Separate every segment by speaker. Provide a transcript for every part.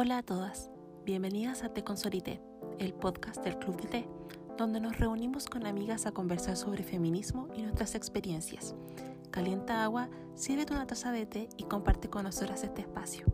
Speaker 1: Hola a todas, bienvenidas a Te Consolité, el podcast del Club de Té, donde nos reunimos con amigas a conversar sobre feminismo y nuestras experiencias. Calienta agua, sírvete una taza de té y comparte con nosotras este espacio.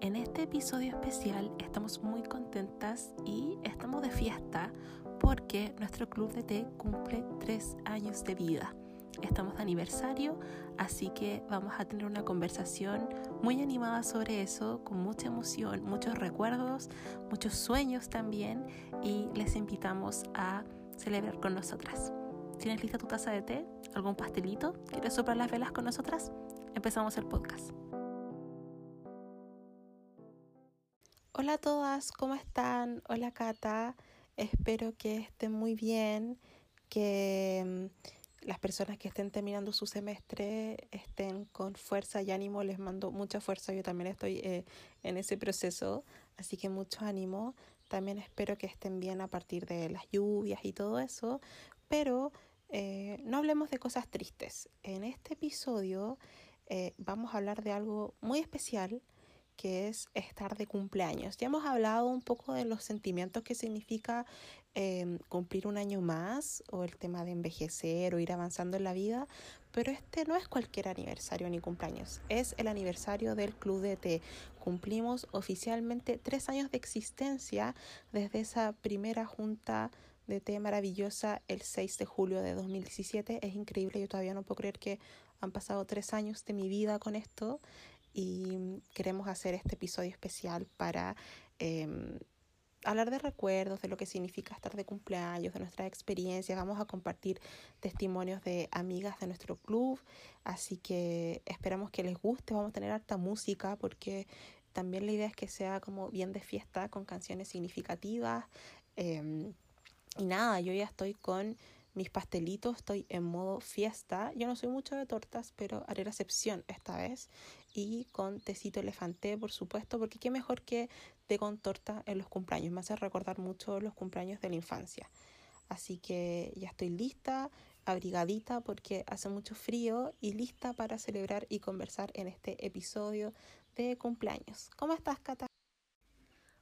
Speaker 1: En este episodio especial estamos muy contentas y estamos de fiesta porque nuestro club de té cumple tres años de vida. Estamos de aniversario, así que vamos a tener una conversación muy animada sobre eso, con mucha emoción, muchos recuerdos, muchos sueños también y les invitamos a celebrar con nosotras. ¿Tienes lista tu taza de té? ¿Algún pastelito? ¿Quieres soplar las velas con nosotras? Empezamos el podcast. Hola a todas, ¿cómo están? Hola Cata, espero que estén muy bien, que mm, las personas que estén terminando su semestre estén con fuerza y ánimo, les mando mucha fuerza, yo también estoy eh, en ese proceso, así que mucho ánimo, también espero que estén bien a partir de las lluvias y todo eso, pero eh, no hablemos de cosas tristes, en este episodio eh, vamos a hablar de algo muy especial, que es estar de cumpleaños. Ya hemos hablado un poco de los sentimientos que significa em, cumplir un año más o el tema de envejecer o ir avanzando en la vida, pero este no es cualquier aniversario ni cumpleaños, es el aniversario del Club de Té. Cumplimos oficialmente tres años de existencia desde esa primera junta de té maravillosa el 6 de julio de 2017. Es increíble, yo todavía no puedo creer que han pasado tres años de mi vida con esto y queremos hacer este episodio especial para em, hablar de recuerdos, de lo que significa estar de cumpleaños, de nuestras experiencias. Vamos a compartir testimonios de amigas de nuestro club, así que esperamos que les guste. Vamos a tener harta música porque también la idea es que sea como bien de fiesta con canciones significativas. Em, y nada, yo ya estoy con mis pastelitos, estoy en modo fiesta. Yo no soy mucho de tortas, pero haré la excepción esta vez. Y con tecito elefante, por supuesto, porque qué mejor que té con torta en los cumpleaños. Me hace recordar mucho los cumpleaños de la infancia. Así que ya estoy lista, abrigadita, porque hace mucho frío y lista para celebrar y conversar en este episodio de cumpleaños. ¿Cómo estás, Cata?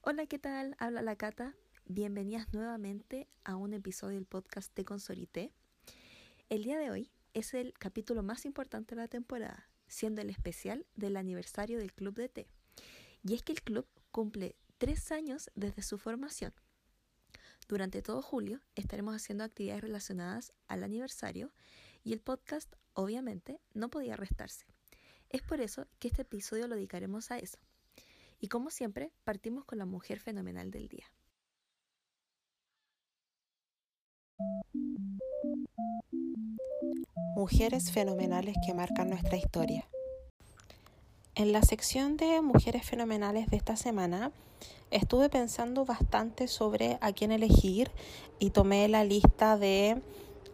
Speaker 2: Hola, ¿qué tal? Habla la Cata. Bienvenidas nuevamente a un episodio del podcast de Consolité. El día de hoy es el capítulo más importante de la temporada, siendo el especial del aniversario del Club de Té. Y es que el club cumple tres años desde su formación. Durante todo julio estaremos haciendo actividades relacionadas al aniversario y el podcast obviamente no podía restarse. Es por eso que este episodio lo dedicaremos a eso. Y como siempre, partimos con la mujer fenomenal del día.
Speaker 1: Mujeres fenomenales que marcan nuestra historia. En la sección de mujeres fenomenales de esta semana estuve pensando bastante sobre a quién elegir y tomé la lista de,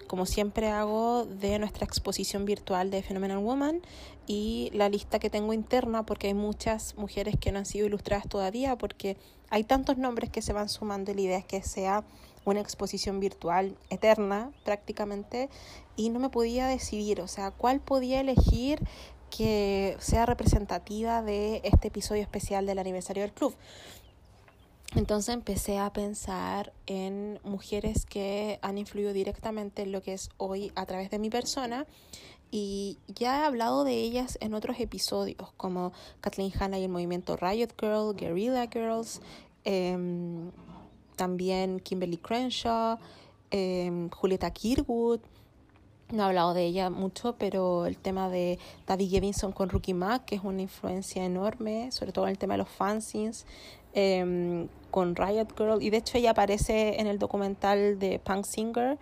Speaker 1: como siempre hago, de nuestra exposición virtual de Phenomenal Woman y la lista que tengo interna porque hay muchas mujeres que no han sido ilustradas todavía porque hay tantos nombres que se van sumando y la idea es que sea una exposición virtual eterna prácticamente y no me podía decidir, o sea, cuál podía elegir que sea representativa de este episodio especial del aniversario del club. Entonces empecé a pensar en mujeres que han influido directamente en lo que es hoy a través de mi persona y ya he hablado de ellas en otros episodios como Kathleen Hanna y el movimiento Riot Girl, Guerrilla Girls, eh, también Kimberly Crenshaw, eh, Julieta Kirwood. No he hablado de ella mucho, pero el tema de David Gevinson con Rookie Mac, que es una influencia enorme, sobre todo en el tema de los fanzines, em, con Riot Girl. Y de hecho ella aparece en el documental de Punk Singer.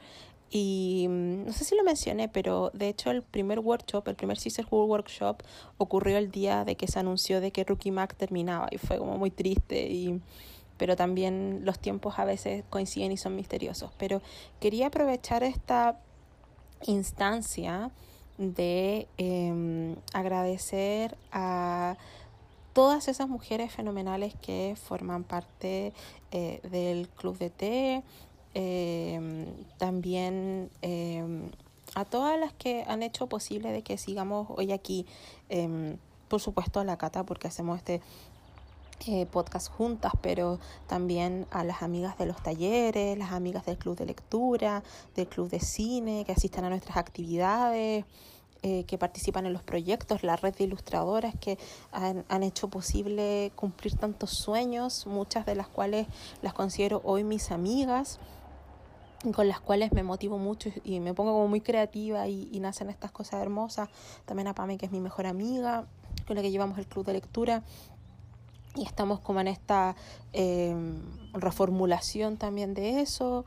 Speaker 1: Y mm, no sé si lo mencioné, pero de hecho el primer workshop, el primer Sisterhood Workshop, ocurrió el día de que se anunció de que Rookie Mac terminaba. Y fue como muy triste y pero también los tiempos a veces coinciden y son misteriosos. Pero quería aprovechar esta instancia de em, agradecer a todas esas mujeres fenomenales que forman parte eh, del Club de Té, em, también em, a todas las que han hecho posible de que sigamos hoy aquí, por supuesto a la Cata porque hacemos este eh, podcast juntas, pero también a las amigas de los talleres, las amigas del club de lectura, del club de cine, que asistan a nuestras actividades, eh, que participan en los proyectos, la red de ilustradoras que han, han, hecho posible cumplir tantos sueños, muchas de las cuales las considero hoy mis amigas, con las cuales me motivo mucho y me pongo como muy creativa y, y nacen estas cosas hermosas. También a Pame, que es mi mejor amiga, con la que llevamos el club de lectura y estamos como en esta eh, reformulación también de eso.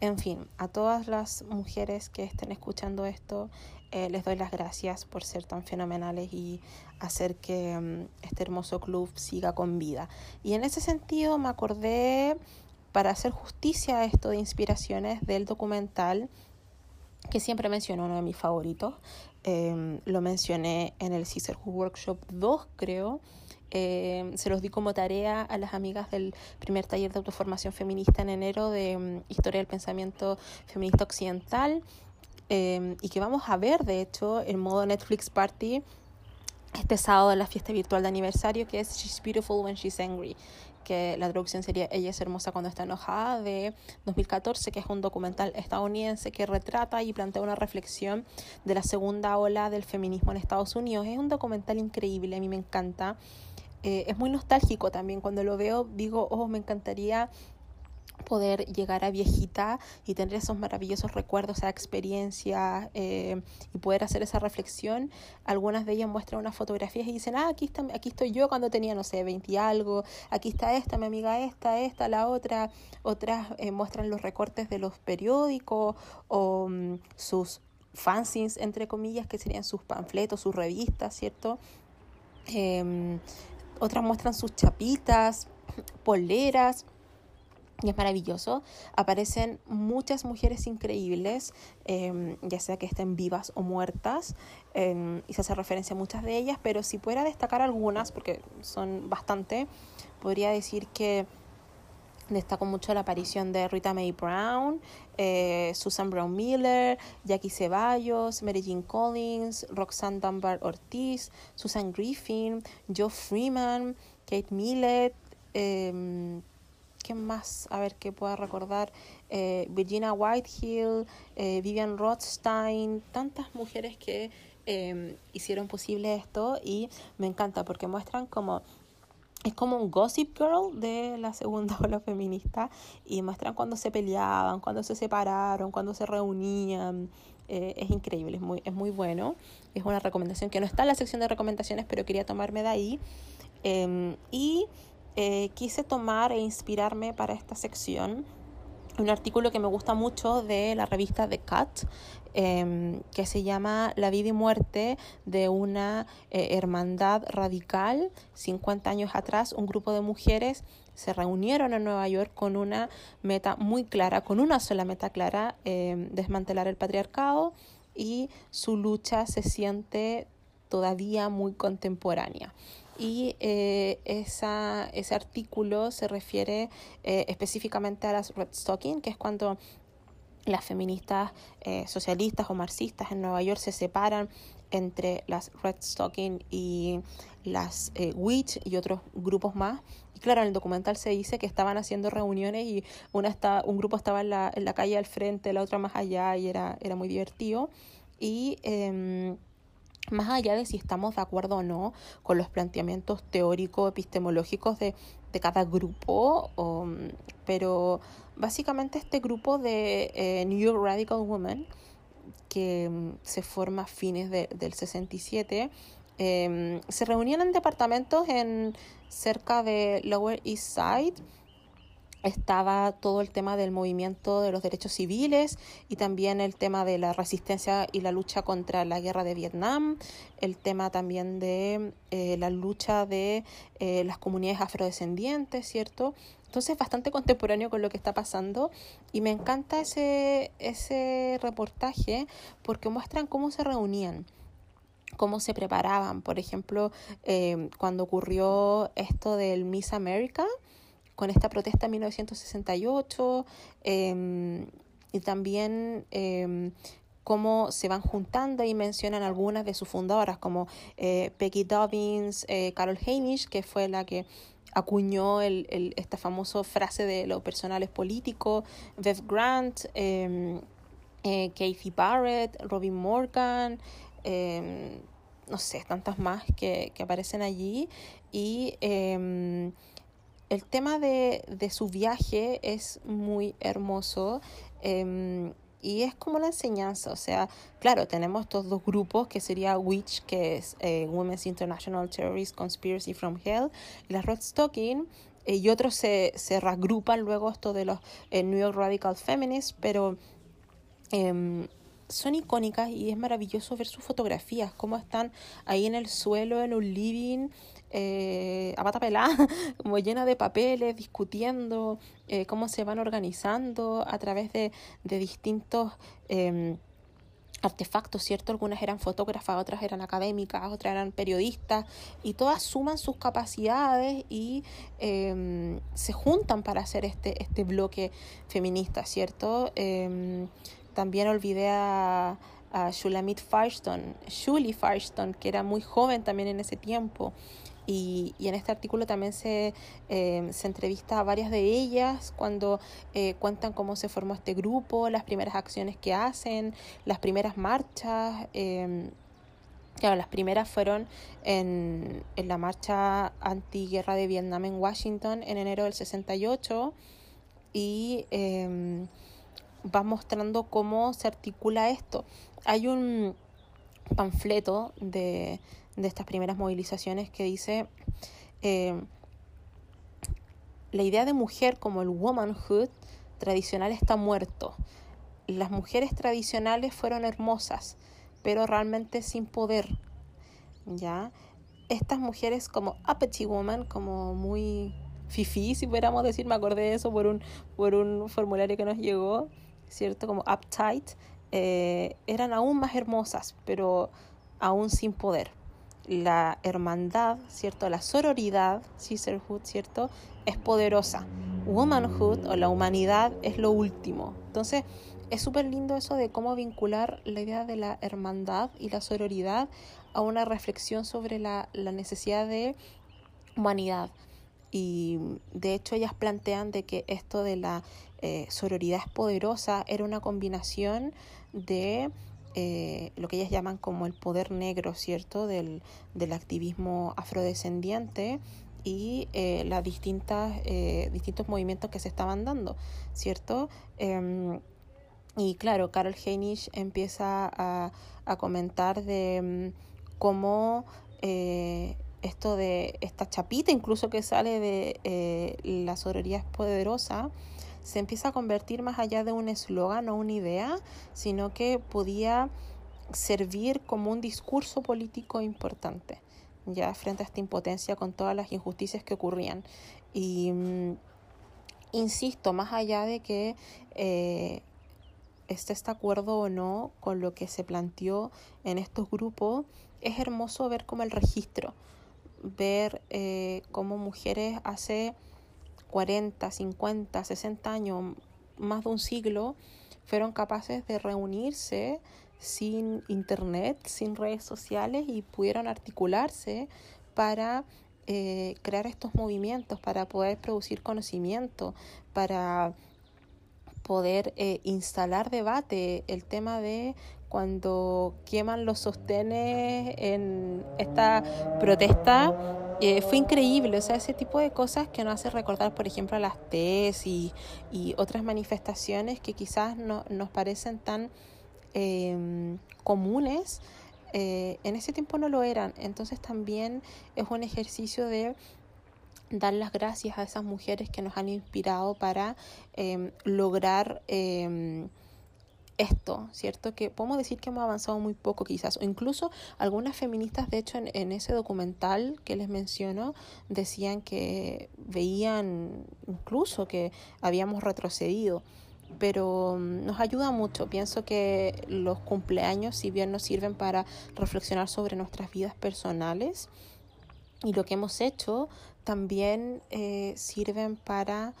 Speaker 1: En fin, a todas las mujeres que estén escuchando esto, eh, les doy las gracias por ser tan fenomenales y hacer que um, este hermoso club siga con vida. Y en ese sentido me acordé, para hacer justicia a esto de inspiraciones, del documental que siempre menciono, uno de mis favoritos. Eh, lo mencioné en el Sisterhood Workshop 2, creo eh, se los di como tarea a las amigas del primer taller de autoformación feminista en enero de um, Historia del Pensamiento Feminista Occidental eh, y que vamos a ver, de hecho, en modo Netflix Party este sábado en la fiesta virtual de aniversario que es She's Beautiful When She's Angry que la traducción sería Ella es hermosa cuando está enojada, de 2014, que es un documental estadounidense que retrata y plantea una reflexión de la segunda ola del feminismo en Estados Unidos. Es un documental increíble, a mí me encanta. Eh, es muy nostálgico también. Cuando lo veo, digo, oh, me encantaría poder llegar a viejita y tener esos maravillosos recuerdos, esa experiencia eh, y poder hacer esa reflexión. Algunas de ellas muestran unas fotografías y dicen, ah, aquí, está, aquí estoy yo cuando tenía, no sé, 20 y algo, aquí está esta, mi amiga esta, esta, la otra. Otras eh, muestran los recortes de los periódicos o mm, sus fanzines, entre comillas, que serían sus panfletos, sus revistas, ¿cierto? Em, otras muestran sus chapitas, poleras. Y es maravilloso. Aparecen muchas mujeres increíbles, em, ya sea que estén vivas o muertas, em, y se hace referencia a muchas de ellas, pero si pudiera destacar algunas, porque son bastante, podría decir que Destaco mucho la aparición de Rita Mae Brown, eh, Susan Brown Miller, Jackie Ceballos, Mary Jean Collins, Roxanne Dunbar Ortiz, Susan Griffin, Joe Freeman, Kate Millett, eh, ¿qué más? A ver qué pueda recordar. Eh, Virginia Whitehill, eh, Vivian Rothstein, tantas mujeres que em, hicieron posible esto y me encanta porque muestran como es como un gossip girl de la segunda ola feminista y muestran cuando se peleaban, cuando se separaron, cuando se reunían. Eh, es increíble, es muy, es muy bueno. Es una recomendación que no está en la sección de recomendaciones, pero quería tomarme de ahí. Em, y eh, quise tomar e inspirarme para esta sección un artículo que me gusta mucho de la revista The Cut, Em, que se llama La vida y muerte de una eh, hermandad radical. 50 años atrás, un grupo de mujeres se reunieron en Nueva York con una meta muy clara, con una sola meta clara, em, desmantelar el patriarcado y su lucha se siente todavía muy contemporánea y eh, esa, ese artículo se refiere eh, específicamente a las Red Stocking, que es cuando las feministas eh, socialistas o marxistas en Nueva York se separan entre las Red Stocking y las eh, Witch y otros grupos más. Y claro, en el documental se dice que estaban haciendo reuniones y una está, un grupo estaba en la, en la calle al frente, la otra más allá y era, era muy divertido. Y em, más allá de si estamos de acuerdo o no con los planteamientos teóricos, epistemológicos de, de cada grupo, pero básicamente este grupo de eh, New York Radical Women, que mm, se forma a fines del 67, em, se reunían en departamentos en cerca de Lower East Side estaba todo el tema del movimiento de los derechos civiles y también el tema de la resistencia y la lucha contra la guerra de Vietnam, el tema también de eh, la lucha de eh, las comunidades afrodescendientes, ¿cierto? Entonces es bastante contemporáneo con lo que está pasando y me encanta ese, ese reportaje porque muestran cómo se reunían cómo se preparaban. Por ejemplo, eh, cuando ocurrió esto del Miss America, con esta protesta en 1968 em, y también em, cómo se van juntando y mencionan algunas de sus fundadoras como eh, Peggy Dobbins, eh, Carol Hamish, que fue la que acuñó esta famosa frase de lo personal es político, Bev Grant, em, eh, Kathy Barrett, Robin Morgan, no sé, tantas más que, que aparecen allí. Y el tema de, de, su viaje es muy hermoso. Y es como la enseñanza, o sea, claro, tenemos estos dos grupos que sería WITCH, que es eh, Women's International Terrorist Conspiracy from Hell, y la Red Stocking, eh, y otros se, se reagrupan luego esto de los eh, New York Radical Feminists, pero em, son icónicas y es maravilloso ver sus fotografías, cómo están ahí en el suelo, en un living, eh, a pata pelada, como llena de papeles, discutiendo eh, cómo se van organizando a través de, de distintos eh, artefactos, ¿cierto? Algunas eran fotógrafas, otras eran académicas, otras eran periodistas, y todas suman sus capacidades y em, se juntan para hacer este, este bloque feminista, ¿cierto? Em, también olvidé a, a Shulamit Firestone, Shuli Firestone, que era muy joven también en ese tiempo. Y, en este artículo también se, eh, se entrevista a varias de ellas cuando eh, cuentan cómo se formó este grupo, las primeras acciones que hacen, las primeras marchas. Eh, Claro, las primeras fueron en, en la marcha antiguerra de Vietnam en Washington en enero del 68 y eh, va mostrando cómo se articula esto. Hay un panfleto de, de estas primeras movilizaciones que dice eh, la idea de mujer como el womanhood tradicional está muerto. Las mujeres tradicionales fueron hermosas, pero realmente sin poder. ¿Ya? Estas mujeres como uppity woman, como muy fifi, si pudiéramos decir, me acordé de eso por un, por un formulario que nos llegó, ¿cierto? Como uptight, eh, eran aún más hermosas, pero aún sin poder la hermandad, ¿cierto? La sororidad, sisterhood, ¿cierto? Es poderosa. Womanhood o la humanidad es lo último. Entonces, es súper lindo eso de cómo vincular la idea de la hermandad y la sororidad a una reflexión sobre la, la necesidad de humanidad. Y de hecho ellas plantean de que esto de la eh, sororidad es poderosa era una combinación de eh, lo que ellas llaman como el poder negro, ¿cierto? Del, del activismo afrodescendiente y eh, las distintas eh, distintos movimientos que se estaban dando, ¿cierto? Em, y claro, Carol Heinisch empieza a, a comentar de mm, cómo esto de esta chapita incluso que sale de la sororidad poderosa se empieza a convertir más allá de un eslogan o una idea, sino que podía servir como un discurso político importante, ya frente a esta impotencia con todas las injusticias que ocurrían. Y mm, insisto, más allá de que eh, esté este acuerdo o no con lo que se planteó en estos grupos, es hermoso ver como el registro, ver eh, cómo mujeres hace 40, 50, 60 años, más de un siglo, fueron capaces de reunirse sin internet, sin redes sociales y pudieron articularse para eh, crear estos movimientos, para poder producir conocimiento, para poder eh, instalar debate, el tema de cuando queman los sostenes en esta protesta, eh, fue increíble, o sea, ese tipo de cosas que nos hace recordar, por ejemplo, a las TES y, otras manifestaciones que quizás no, nos parecen tan em, comunes, eh, en ese tiempo no lo eran, entonces también es un ejercicio de dar las gracias a esas mujeres que nos han inspirado para em, lograr em, esto, ¿cierto? Que podemos decir que hemos avanzado muy poco quizás, o incluso algunas feministas, de hecho, en, ese documental que les menciono, decían que veían incluso que habíamos retrocedido, pero mm, nos ayuda mucho. Pienso que los cumpleaños, si bien nos sirven para reflexionar sobre nuestras vidas personales y lo que hemos hecho, también eh, sirven para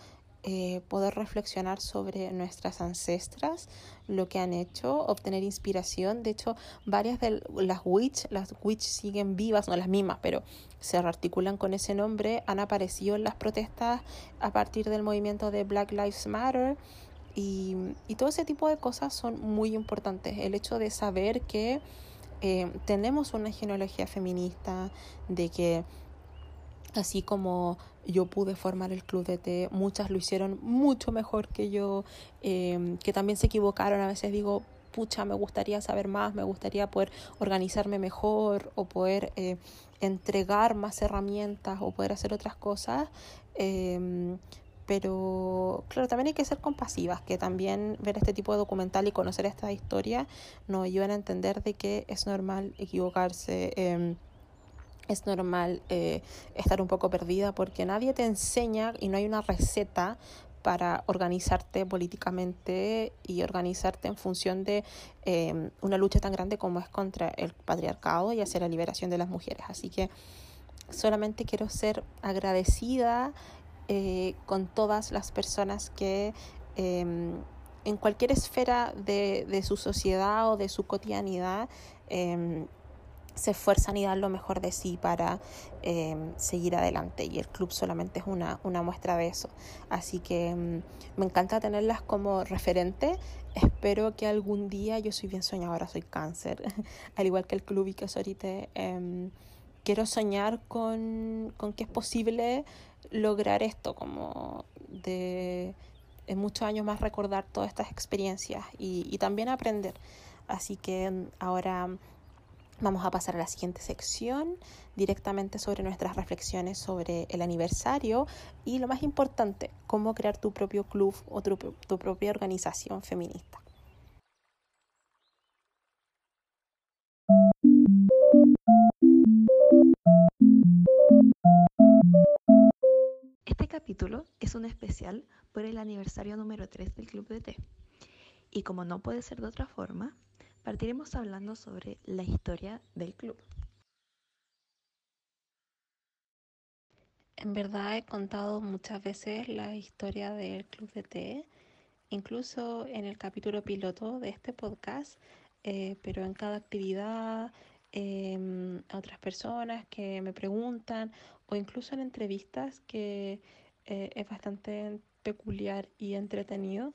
Speaker 1: eh, poder reflexionar sobre nuestras ancestras, lo que han hecho, obtener inspiración. De hecho, varias de las witch, las witch siguen vivas, no las mismas, pero se articulan con ese nombre, han aparecido en las protestas a partir del movimiento de Black Lives Matter. Y, y todo ese tipo de cosas son muy importantes. El hecho de saber que eh, tenemos una genealogía feminista, de que así como yo pude formar el club de té, muchas lo hicieron mucho mejor que yo, em, que también se equivocaron, a veces digo, pucha, me gustaría saber más, me gustaría poder organizarme mejor o poder eh, entregar más herramientas o poder hacer otras cosas. Em, pero claro, también hay que ser compasivas, que también ver este tipo de documental y conocer esta historia nos ayudan a entender de que es normal equivocarse. Em, es normal eh, estar un poco perdida porque nadie te enseña y no hay una receta para organizarte políticamente y organizarte en función de em, una lucha tan grande como es contra el patriarcado y hacia la liberación de las mujeres. Así que solamente quiero ser agradecida eh, con todas las personas que em, en cualquier esfera de, de, su sociedad o de su cotidianidad em, se esfuerzan y dan lo mejor de sí para em, seguir adelante y el club solamente es una, una muestra de eso. Así que me encanta tenerlas como referente. Espero que algún día, yo soy bien soñadora, soy cáncer, al igual que el club y que ahorita quiero soñar con, con que es posible lograr esto, como de en muchos años más recordar todas estas experiencias y, y también aprender. Así que ahora vamos a pasar a la siguiente sección directamente sobre nuestras reflexiones sobre el aniversario y lo más importante, cómo crear tu propio club o tu, propia organización feminista.
Speaker 2: capítulo es un especial por el aniversario número 3 del Club de Té. Y como no puede ser de otra forma, partiremos hablando sobre la historia del club.
Speaker 1: En verdad he contado muchas veces la historia del Club de Té, incluso en el capítulo piloto de este podcast, eh, pero en cada actividad, eh, a otras personas que me preguntan o incluso en entrevistas que eh, es bastante peculiar y entretenido,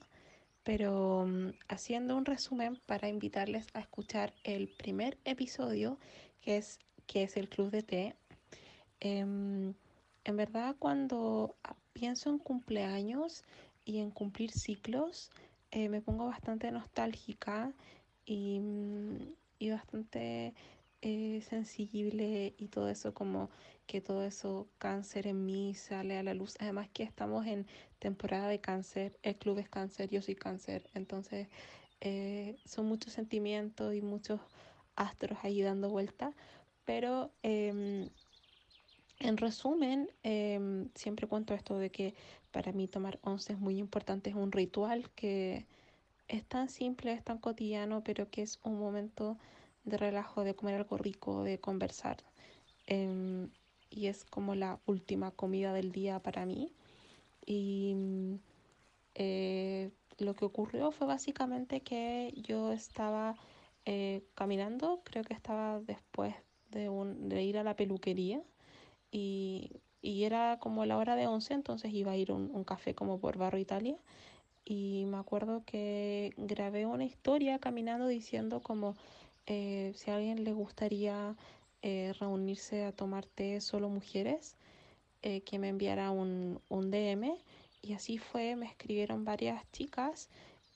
Speaker 1: pero mm, haciendo un resumen para invitarles a escuchar el primer episodio, que es, que es el Club de Té. Em, en verdad, cuando pienso en cumpleaños y en cumplir ciclos, eh, me pongo bastante nostálgica y, mm, y bastante eh, sensible y todo eso como que todo eso cáncer en mí sale a la luz. Además que estamos en temporada de cáncer, el club es cáncer, yo soy cáncer, entonces eh, son muchos sentimientos y muchos astros ahí dando vuelta, pero em, en resumen, em, siempre cuento esto de que para mí tomar once es muy importante, es un ritual que es tan simple, es tan cotidiano, pero que es un momento de relajo, de comer algo rico, de conversar. Em, y es como la última comida del día para mí. Y eh, lo que ocurrió fue básicamente que yo estaba eh, caminando, creo que estaba después de, un, de ir a la peluquería y, era como la hora de 11, entonces iba a ir a un, un café como por Barro Italia y me acuerdo que grabé una historia caminando diciendo como eh, si a alguien le gustaría eh, reunirse a tomar té solo mujeres, eh, que me enviara un, un DM. Y así fue, me escribieron varias chicas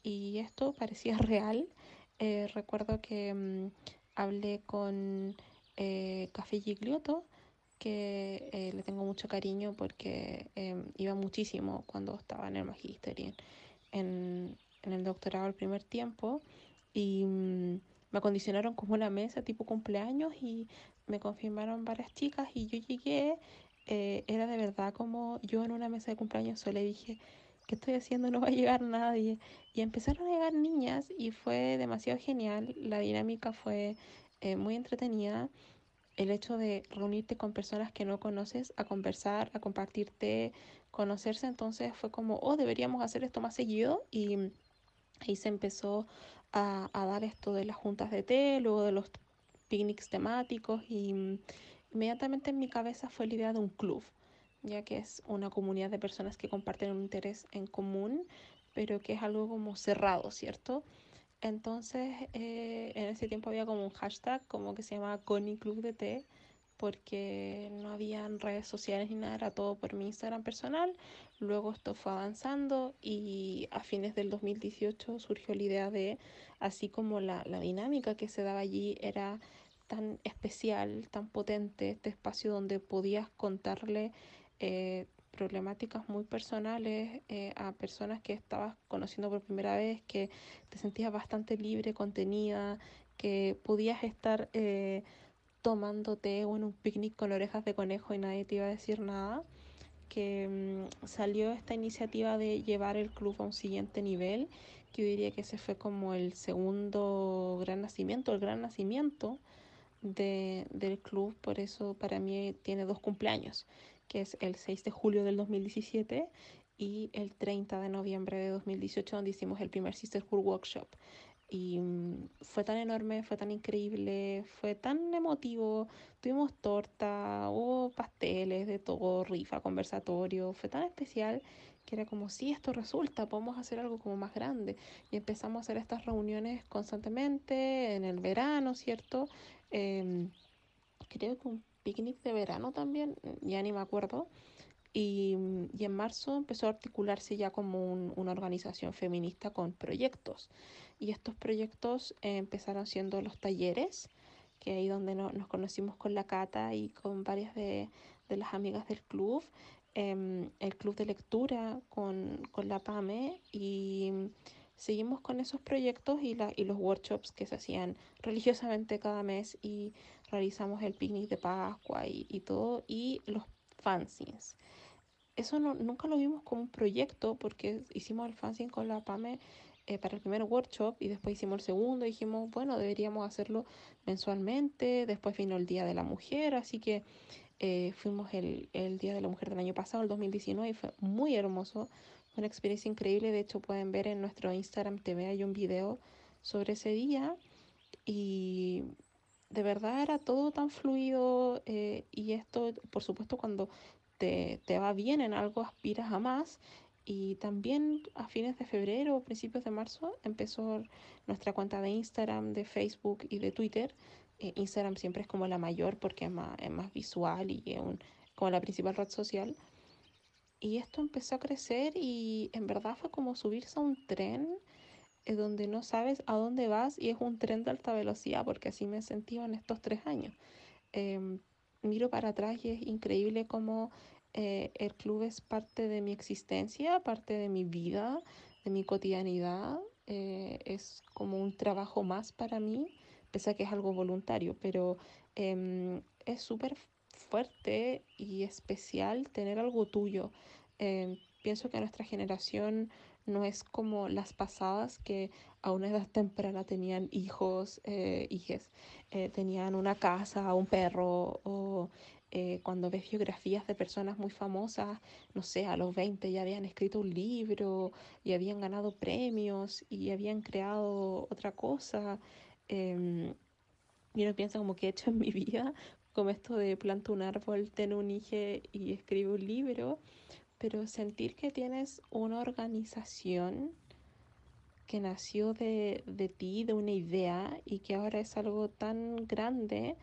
Speaker 1: y esto parecía real. recuerdo que mm, hablé con Café Gigliotto, que le tengo mucho cariño porque iba muchísimo cuando estaba en el magister y en, en el doctorado el primer tiempo. Y mm, me acondicionaron como una mesa tipo cumpleaños y me confirmaron varias chicas y yo llegué, eh, era de verdad como yo en una mesa de cumpleaños solo dije, ¿qué estoy haciendo? No va a llegar nadie. Y empezaron a llegar niñas y fue demasiado genial, la dinámica fue eh, muy entretenida. el hecho de reunirte con personas que no conoces a conversar, a compartirte, conocerse, entonces fue como, oh, deberíamos hacer esto más seguido y ahí se empezó a, a dar esto de las juntas de té, luego de los picnics temáticos y inmediatamente en mi cabeza fue la idea de un club, ya que es una comunidad de personas que comparten un interés en común, pero que es algo como cerrado, ¿cierto? Entonces, eh, en ese tiempo había como un hashtag como que se llamaba Connie Club de Té, porque no habían redes sociales ni nada, era todo por mi Instagram personal. Luego esto fue avanzando y a fines del 2018 surgió la idea de, así como la, la dinámica que se daba allí era tan especial, tan potente, este espacio donde podías contarle eh, problemáticas muy personales eh, a personas que estabas conociendo por primera vez, que te sentías bastante libre, contenida, que podías estar eh, tomándote o en un picnic con orejas de conejo y nadie te iba a decir nada, que mm, salió esta iniciativa de llevar el club a un siguiente nivel, que yo diría que ese fue como el segundo gran nacimiento, el gran nacimiento de, del club, por eso para mí tiene dos cumpleaños que es el 6 de julio del 2017 y el 30 de noviembre de 2018 donde hicimos el primer Sisterhood Workshop. Y mm, fue tan enorme, fue tan increíble, fue tan emotivo. Tuvimos torta, hubo pasteles de todo, rifa, conversatorio. Fue tan especial que era como, si esto resulta, podemos hacer algo como más grande. Y empezamos a hacer estas reuniones constantemente en el verano, ¿cierto? Em, creo que un picnic de verano también, ya ni me acuerdo. Y, y en marzo empezó a articularse ya como una organización feminista con proyectos. Y estos proyectos eh, empezaron siendo los talleres, que ahí donde nos conocimos con la Cata y con varias de, de las amigas del club. Em, el club de lectura con, con la PAME y seguimos con esos proyectos y, la, y los workshops que se hacían religiosamente cada mes y realizamos el picnic de Pascua y, y todo, y los fanzines. Eso no, nunca lo vimos como un proyecto porque hicimos el fanzine con la PAME eh, para el primer workshop y después hicimos el segundo dijimos, bueno, deberíamos hacerlo mensualmente, después vino el Día de la Mujer, así que eh, fuimos el, el Día de la Mujer del año pasado, el 2019, y fue muy hermoso, una experiencia increíble, de hecho pueden ver en nuestro Instagram TV hay un video sobre ese día y de verdad era todo tan fluido eh, y esto, por supuesto, cuando te, te, va bien en algo, aspiras a más. Y también a fines de febrero o principios de marzo empezó nuestra cuenta de Instagram, de Facebook y de Twitter. Eh, Instagram siempre es como la mayor porque es más, es más visual y es un, como la principal red social. Y esto empezó a crecer y en verdad fue como subirse a un tren donde no sabes a dónde vas y es un tren de alta velocidad, porque así me he sentido en estos tres años. Em, miro para atrás y es increíble cómo eh, el club es parte de mi existencia, parte de mi vida, de mi cotidianidad. Eh, es como un trabajo más para mí, pese a que es algo voluntario, pero em, es súper fuerte y especial tener algo tuyo. Em, pienso que nuestra generación no es como las pasadas que a una edad temprana tenían hijos, eh, hijes, eh, tenían una casa, un perro, o eh, cuando ves biografías de personas muy famosas, no sé, a los 20 ya habían escrito un libro y habían ganado premios y habían creado otra cosa. Eh, y uno piensa como que he hecho en mi vida, como esto de planto un árbol, tener un hijo y escribo un libro pero sentir que tienes una organización que nació de, de ti, de una idea y que ahora es algo tan grande,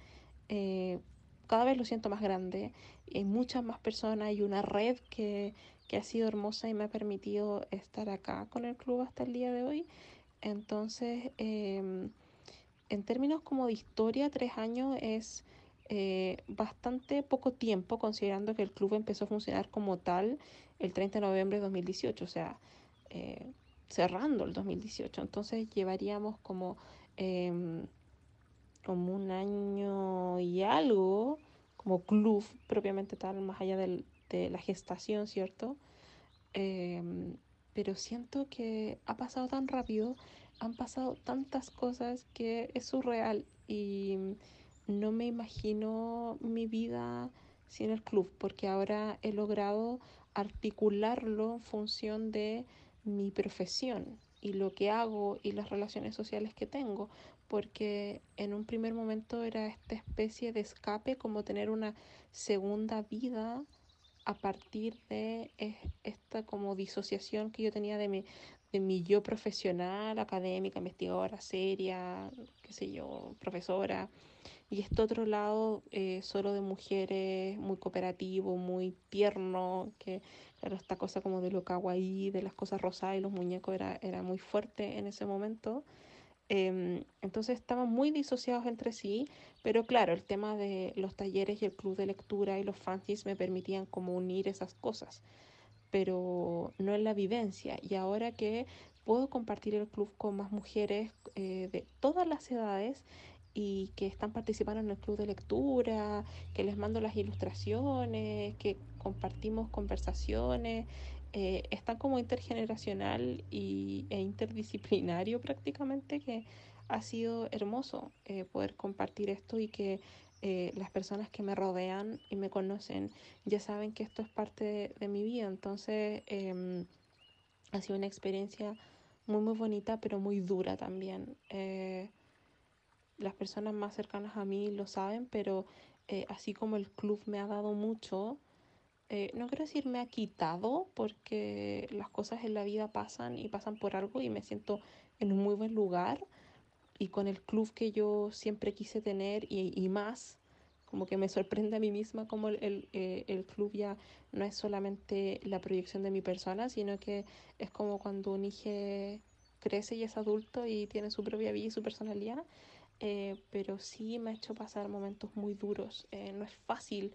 Speaker 1: eh, cada vez lo siento más grande. Hay muchas más personas, hay una red que, que ha sido hermosa y me ha permitido estar acá con el club hasta el día de hoy. Entonces, eh, en términos como de historia, tres años es eh, bastante poco tiempo, considerando que el club empezó a funcionar como tal el 30 de noviembre de 2018, o sea, eh, cerrando el 2018. Entonces llevaríamos como, em, como un año y algo como club propiamente tal, más allá de la gestación, ¿cierto? Em, pero siento que ha pasado tan rápido, han pasado tantas cosas que es surreal y no me imagino mi vida sin el club, porque ahora he logrado articularlo en función de mi profesión y lo que hago y las relaciones sociales que tengo, porque en un primer momento era esta especie de escape, como tener una segunda vida a partir de esta como disociación que yo tenía de mi, de mi yo profesional, académica, investigadora, seria, qué sé yo, profesora, y este otro lado eh, solo de mujeres, muy cooperativo, muy tierno, que claro, esta cosa como de lo kawaii, de las cosas rosadas y los muñecos era, era muy fuerte en ese momento. Em, entonces estaban muy disociados entre sí, pero claro, el tema de los talleres y el club de lectura y los fanzines me permitían como unir esas cosas, pero no en la vivencia. Y ahora que puedo compartir el club con más mujeres eh, de todas las edades, y que están participando en el club de lectura, que les mando las ilustraciones, que compartimos conversaciones, eh, están como intergeneracional y, e interdisciplinario prácticamente, que ha sido hermoso eh, poder compartir esto y que eh, las personas que me rodean y me conocen ya saben que esto es parte de, mi vida. Entonces em, ha sido una experiencia muy, muy bonita, pero muy dura también las personas más cercanas a mí lo saben, pero eh, así como el club me ha dado mucho, eh, no quiero decir me ha quitado, porque las cosas en la vida pasan y pasan por algo y me siento en un muy buen lugar y con el club que yo siempre quise tener y, más, como que me sorprende a mí misma como el, eh, el, club ya no es solamente la proyección de mi persona, sino que es como cuando un hijo crece y es adulto y tiene su propia vida y su personalidad eh, pero sí me ha hecho pasar momentos muy duros. Eh, no es fácil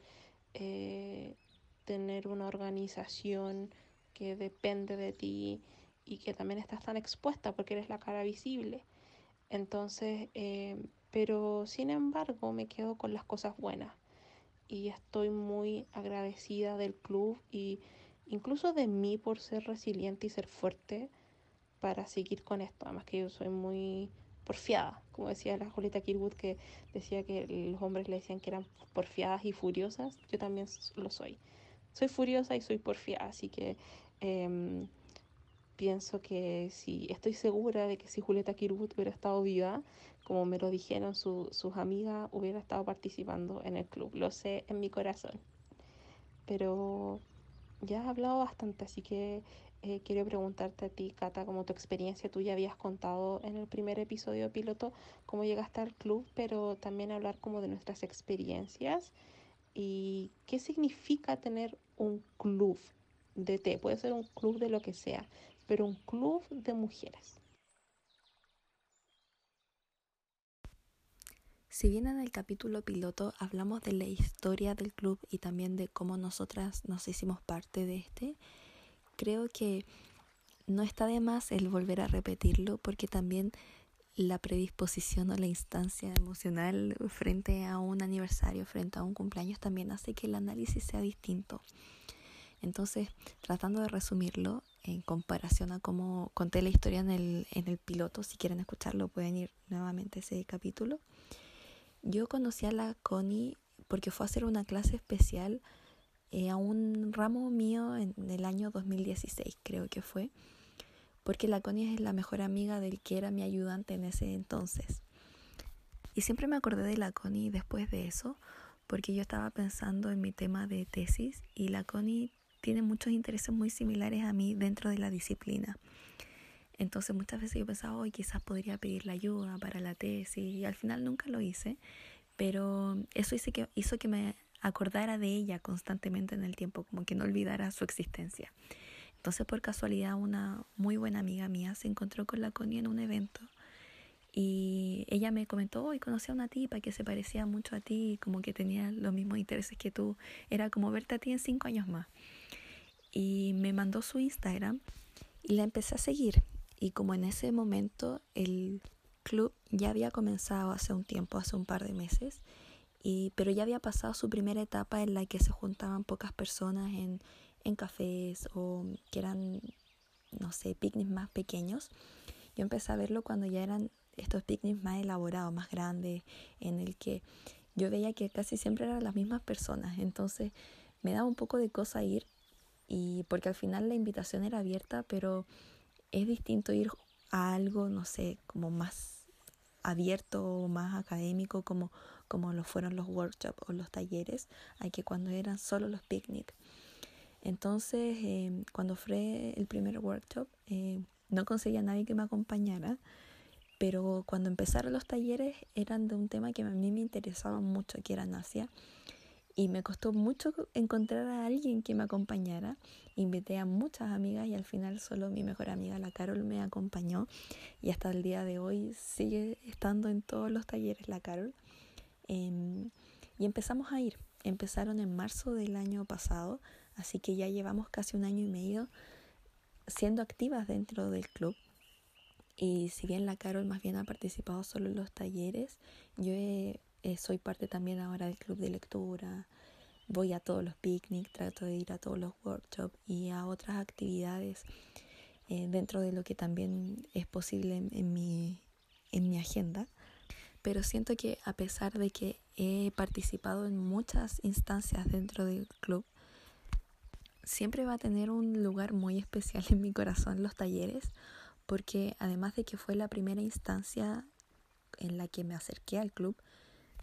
Speaker 1: tener una organización que depende de ti y que también estás tan expuesta porque eres la cara visible. Entonces, pero sin embargo me quedo con las cosas buenas y estoy muy agradecida del club y incluso de mí por ser resiliente y ser fuerte para seguir con esto. Además que yo soy muy porfiada, como decía la Julieta Kirwood, que decía que los hombres le decían que eran porfiadas y furiosas, yo también lo soy. Soy furiosa y soy porfiada, así que em, pienso que si estoy segura de que si Julieta Kirwood hubiera estado viva, como me lo dijeron sus amigas, hubiera estado participando en el club. Lo sé en mi corazón. Pero ya he hablado bastante, así que eh, quiero preguntarte a ti, Cata, como tu experiencia, tú ya habías contado en el primer episodio piloto cómo llegaste al club, pero también hablar como de nuestras experiencias y qué significa tener un club de té. Puede ser un club de lo que sea, pero un club de mujeres.
Speaker 2: Si bien en el capítulo piloto hablamos de la historia del club y también de cómo nosotras nos hicimos parte de este, creo que no está de más el volver a repetirlo porque también la predisposición o la instancia emocional frente a un aniversario, frente a un cumpleaños, también hace que el análisis sea distinto. Entonces, tratando de resumirlo en comparación a cómo conté la historia en el, en el piloto, si quieren escucharlo pueden ir nuevamente a ese capítulo. Yo conocí a la Connie porque fue a hacer una clase especial eh, a un ramo mío en el año 2016, creo que fue, porque la Connie es la mejor amiga del que era mi ayudante en ese entonces. Y siempre me acordé de la Connie después de eso, porque yo estaba pensando en mi tema de tesis y la Connie tiene muchos intereses muy similares a mí dentro de la disciplina. Entonces muchas veces yo pensaba, hoy quizás podría pedirle ayuda para la tesis y al final nunca lo hice, pero eso hizo que, hizo que me acordara de ella constantemente en el tiempo, como que no olvidara su existencia. Entonces, por casualidad, una muy buena amiga mía se encontró con la Connie en un evento y ella me comentó, hoy conocí a una tipa que se parecía mucho a ti, como que tenía los mismos intereses que tú, era como verte a ti en cinco años más. Y me mandó su Instagram y la empecé a seguir. Y como en ese momento el club ya había comenzado hace un tiempo, hace un par de meses, y, pero ya había pasado su primera etapa en la que se juntaban pocas personas en, en cafés o que eran, no sé, picnics más pequeños. Yo empecé a verlo cuando ya eran estos picnics más elaborados, más grandes, en el que yo veía que casi siempre eran las mismas personas, entonces me daba un poco de cosa ir y porque al final la invitación era abierta, pero es distinto ir a algo, no sé, como más abierto, más académico, como, como lo fueron los workshops o los talleres, a que cuando eran solo los picnic. Entonces, em, cuando fue el primer workshop, eh, no conseguía a nadie que me acompañara, pero cuando empezaron los talleres eran de un tema que a mí me interesaba mucho, que era Asia y me costó mucho encontrar a alguien que me acompañara. Invité a muchas amigas y al final solo mi mejor amiga, la Carol, me acompañó y hasta el día de hoy sigue estando en todos los talleres la Carol. Em, y empezamos a ir. Empezaron en marzo del año pasado, así que ya llevamos casi un año y medio siendo activas dentro del club. Y si bien la Carol más bien ha participado solo en los talleres, yo he eh, soy parte también ahora del club de lectura, voy a todos los picnics, trato de ir a todos los workshops y a otras actividades eh, dentro de lo que también es posible en, mi, en mi agenda. Pero siento que a pesar de que he participado en muchas instancias dentro del club, siempre va a tener un lugar muy especial en mi corazón los talleres, porque además de que fue la primera instancia en la que me acerqué al club,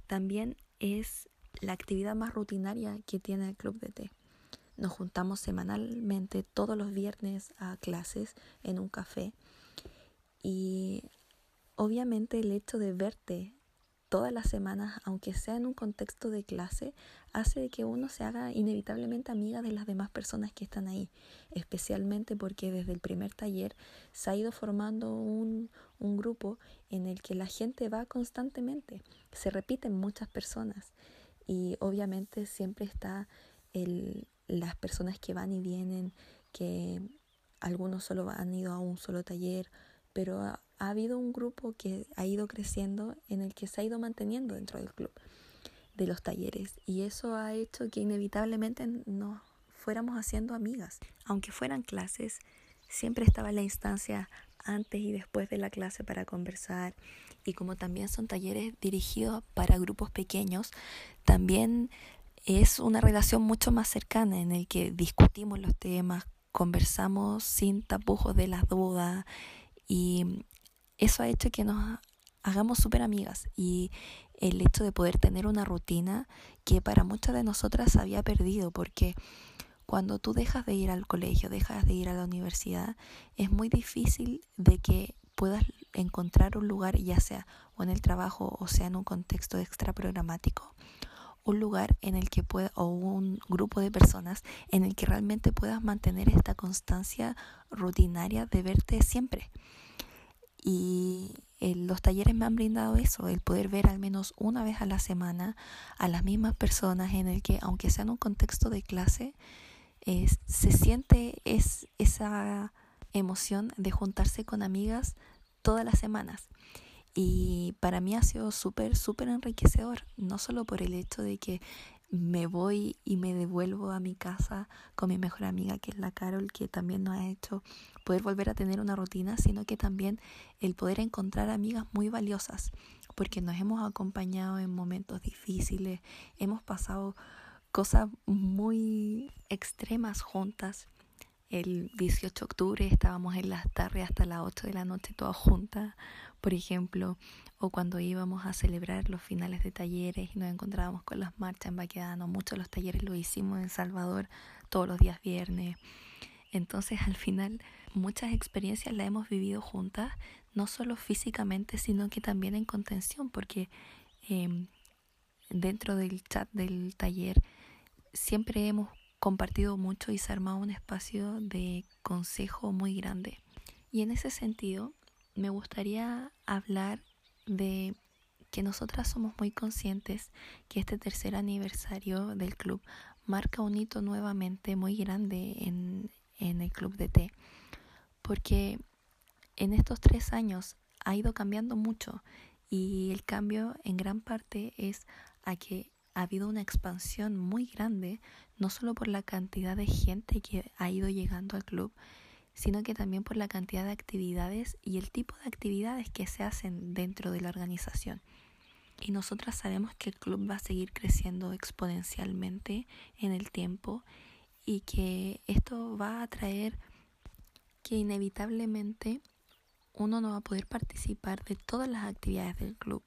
Speaker 2: también es la actividad más rutinaria que tiene el Club de Té. Nos juntamos semanalmente todos los viernes a clases en un café y obviamente el hecho de verte todas las semanas, aunque sea en un contexto de clase, hace que uno se haga inevitablemente amiga de las demás personas que están ahí, especialmente porque desde el primer taller se ha ido formando un, un grupo en el que la gente va constantemente, se repiten muchas personas y obviamente siempre está el, las personas que van y vienen, que algunos solo han ido a un solo taller, pero ha, habido un grupo que ha ido creciendo en el que se ha ido manteniendo dentro del club de los talleres y eso ha hecho que inevitablemente nos fuéramos haciendo amigas. Aunque fueran clases, siempre estaba la instancia antes y después de la clase para conversar y como también son talleres dirigidos para grupos pequeños, también es una relación mucho más cercana en el que discutimos los temas, conversamos sin tapujos de las dudas y eso ha hecho que nos hagamos súper amigas y el hecho de poder tener una rutina que para muchas de nosotras había perdido porque cuando tú dejas de ir al colegio, dejas de ir a la universidad, es muy difícil de que puedas encontrar un lugar, ya sea o en el trabajo o sea en un contexto extra programático, un lugar en el que pueda, o un grupo de personas en el que realmente puedas mantener esta constancia rutinaria de verte siempre. Y los talleres me han brindado eso, el poder ver al menos una vez a la semana a las mismas personas en el que, aunque sea en un contexto de clase, se siente es, esa emoción de juntarse con amigas todas las semanas. Y para mí ha sido súper, súper enriquecedor, no solo por el hecho de que me voy y me devuelvo a mi casa con mi mejor amiga, que es la Carol, que también nos ha hecho poder volver a tener una rutina, sino que también el poder encontrar amigas muy valiosas, porque nos hemos acompañado en momentos difíciles, hemos pasado cosas muy extremas juntas. El 18 de octubre estábamos en las tardes hasta las 8 de la noche todas juntas, por ejemplo, o cuando íbamos a celebrar los finales de talleres y nos encontrábamos con las marchas en Baquedano. Muchos de los talleres lo hicimos en Salvador todos los días viernes. Entonces al final muchas experiencias las hemos vivido juntas, no solo físicamente, sino que también en contención, porque em, dentro del chat del taller siempre hemos compartido mucho y se ha armado un espacio de consejo muy grande. Y en ese sentido, me gustaría hablar de que nosotras somos muy conscientes que este tercer aniversario del club marca un hito nuevamente muy grande en, en el club de té, porque en estos tres años ha ido cambiando mucho y el cambio en gran parte es a que ha habido una expansión muy grande, no solo por la cantidad de gente que ha ido llegando al club, sino que también por la cantidad de actividades y el tipo de actividades que se hacen dentro de la organización. Y nosotras sabemos que el club va a seguir creciendo exponencialmente en el tiempo y que esto va a traer que inevitablemente uno no va a poder participar de todas las actividades del club.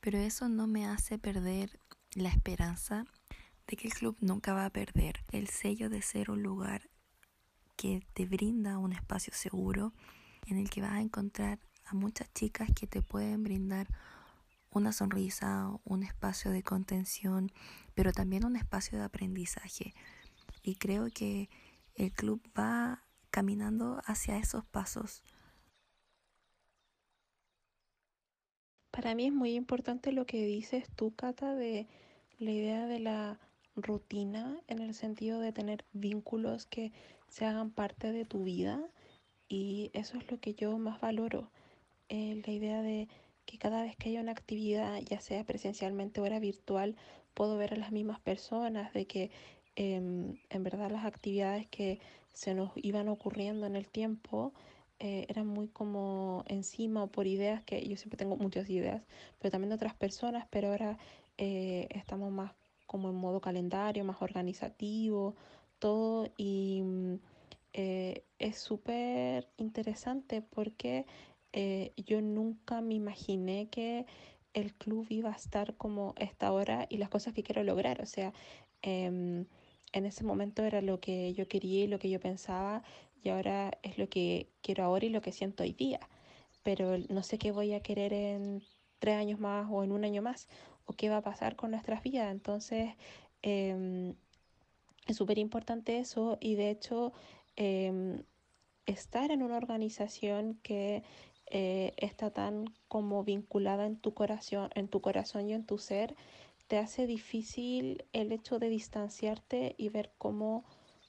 Speaker 2: Pero eso no me hace perder la esperanza de que el club nunca va a perder el sello de ser un lugar que te brinda un espacio seguro en el que vas a encontrar a muchas chicas que te pueden brindar una sonrisa, un espacio de contención, pero también un espacio de aprendizaje. Y creo que el club va caminando hacia esos pasos.
Speaker 1: Para mí es muy importante lo que dices tú, Cata, de la idea de la rutina en el sentido de tener vínculos que se hagan parte de tu vida y eso es lo que yo más valoro, eh, la idea de que cada vez que haya una actividad, ya sea presencialmente o era virtual, puedo ver a las mismas personas, de que em, en verdad las actividades que se nos iban ocurriendo en el tiempo eh, eran muy como encima o por ideas que yo siempre tengo muchas ideas, pero también de otras personas, pero ahora eh, estamos más como en modo calendario, más organizativo, todo y mm, eh, es súper interesante porque eh, yo nunca me imaginé que el club iba a estar como esta hora y las cosas que quiero lograr. O sea, em, en ese momento era lo que yo quería y lo que yo pensaba y ahora es lo que quiero ahora y lo que siento hoy día. Pero no sé qué voy a querer en tres años más o en un año más o qué va a pasar con nuestras vidas. Entonces, em, es súper importante eso y de hecho em, estar en una organización que eh, está tan como vinculada en tu corazón, en tu corazón y en tu ser, te hace difícil el hecho de distanciarte y ver cómo,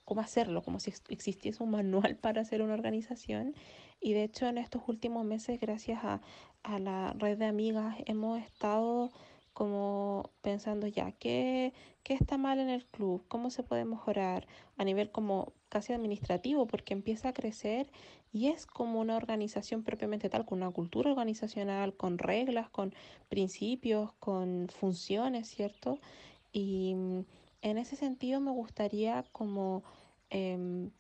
Speaker 1: cómo hacerlo, como si existiese un manual para hacer una organización. Y de hecho en estos últimos meses, gracias a, a la red de amigas, hemos estado como pensando ya, ¿qué, ¿qué está mal en el club? ¿Cómo se puede mejorar a nivel como casi administrativo? Porque empieza a crecer y es como una organización propiamente tal, con una cultura organizacional, con reglas, con principios, con funciones, ¿cierto? Y mm, en ese sentido me gustaría como em,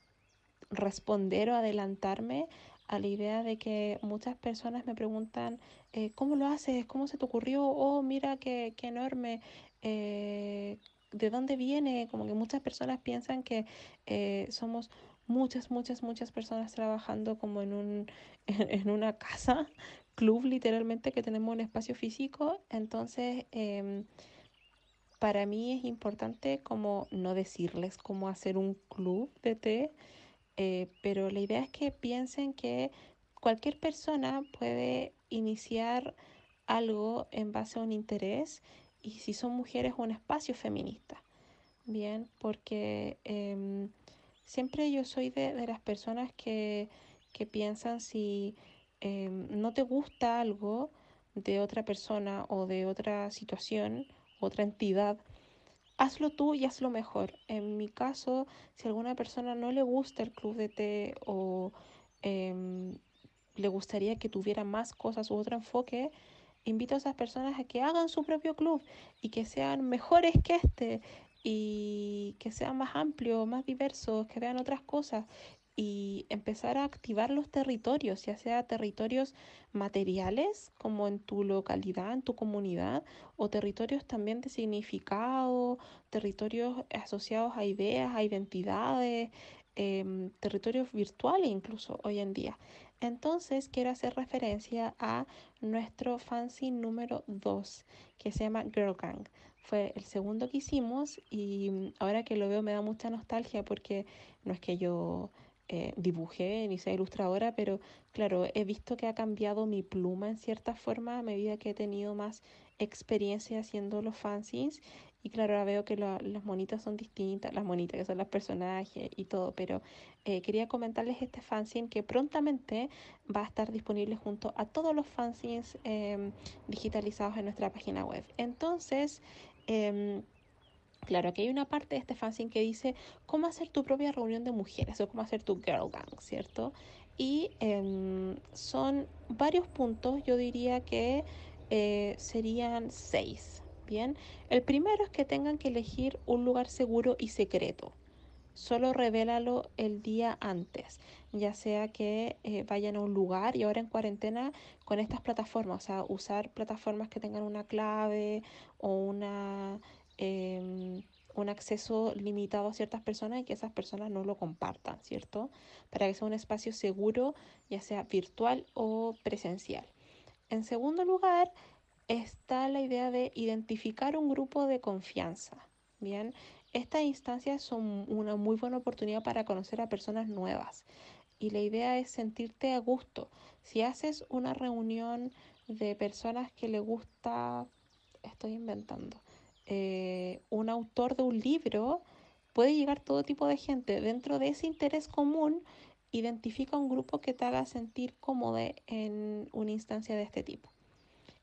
Speaker 1: responder o adelantarme a la idea de que muchas personas me preguntan, eh, ¿cómo lo haces? ¿Cómo se te ocurrió? Oh, mira qué, qué enorme. Eh, ¿De dónde viene? Como que muchas personas piensan que eh, somos muchas, muchas, muchas personas trabajando como en, un, en, una casa, club literalmente, que tenemos un espacio físico. Entonces, em, para mí es importante como no decirles cómo hacer un club de té, eh, pero la idea es que piensen que cualquier persona puede iniciar algo en base a un interés y si son mujeres un espacio feminista. Bien, porque em, siempre yo soy de, las personas que, que piensan si em, no te gusta algo de otra persona o de otra situación, otra entidad, hazlo tú y hazlo mejor. En mi caso, si a alguna persona no le gusta el club de té o em, le gustaría que tuviera más cosas u otro enfoque, invito a esas personas a que hagan su propio club y que sean mejores que este y que sean más amplios, más diversos, que vean otras cosas y empezar a activar los territorios, ya sea territorios materiales como en tu localidad, en tu comunidad, o territorios también de significado, territorios asociados a ideas, a identidades, em, territorios virtuales incluso hoy en día. Entonces quiero hacer referencia a nuestro fancy número 2 que se llama Girl Gang. Fue el segundo que hicimos y ahora que lo veo me da mucha nostalgia porque no es que yo eh, dibujé ni sea ilustradora, pero claro, he visto que ha cambiado mi pluma en cierta forma a medida que he tenido más experiencia haciendo los fanzines. Y claro, ahora veo que las monitas son distintas, las monitas que son los personajes y todo, pero eh, quería comentarles este fanzine que prontamente va a estar disponible junto a todos los fanzines em, digitalizados en nuestra página web. Entonces, em, Claro, aquí hay una parte de este fanzine que dice cómo hacer tu propia reunión de mujeres o cómo hacer tu girl gang, ¿cierto? Y em, son varios puntos, yo diría que eh, serían seis. Bien, el primero es que tengan que elegir un lugar seguro y secreto. Solo revélalo el día antes, ya sea que eh, vayan a un lugar y ahora en cuarentena con estas plataformas, o sea, usar plataformas que tengan una clave o una em, un acceso limitado a ciertas personas y que esas personas no lo compartan, ¿cierto? Para que sea un espacio seguro, ya sea virtual o presencial. En segundo lugar, está la idea de identificar un grupo de confianza. Bien, estas instancias son una muy buena oportunidad para conocer a personas nuevas y la idea es sentirte a gusto. Si haces una reunión de personas que le gusta, estoy inventando, eh, un autor de un libro, puede llegar todo tipo de gente. Dentro de ese interés común, identifica un grupo que te haga sentir cómodo en una instancia de este tipo.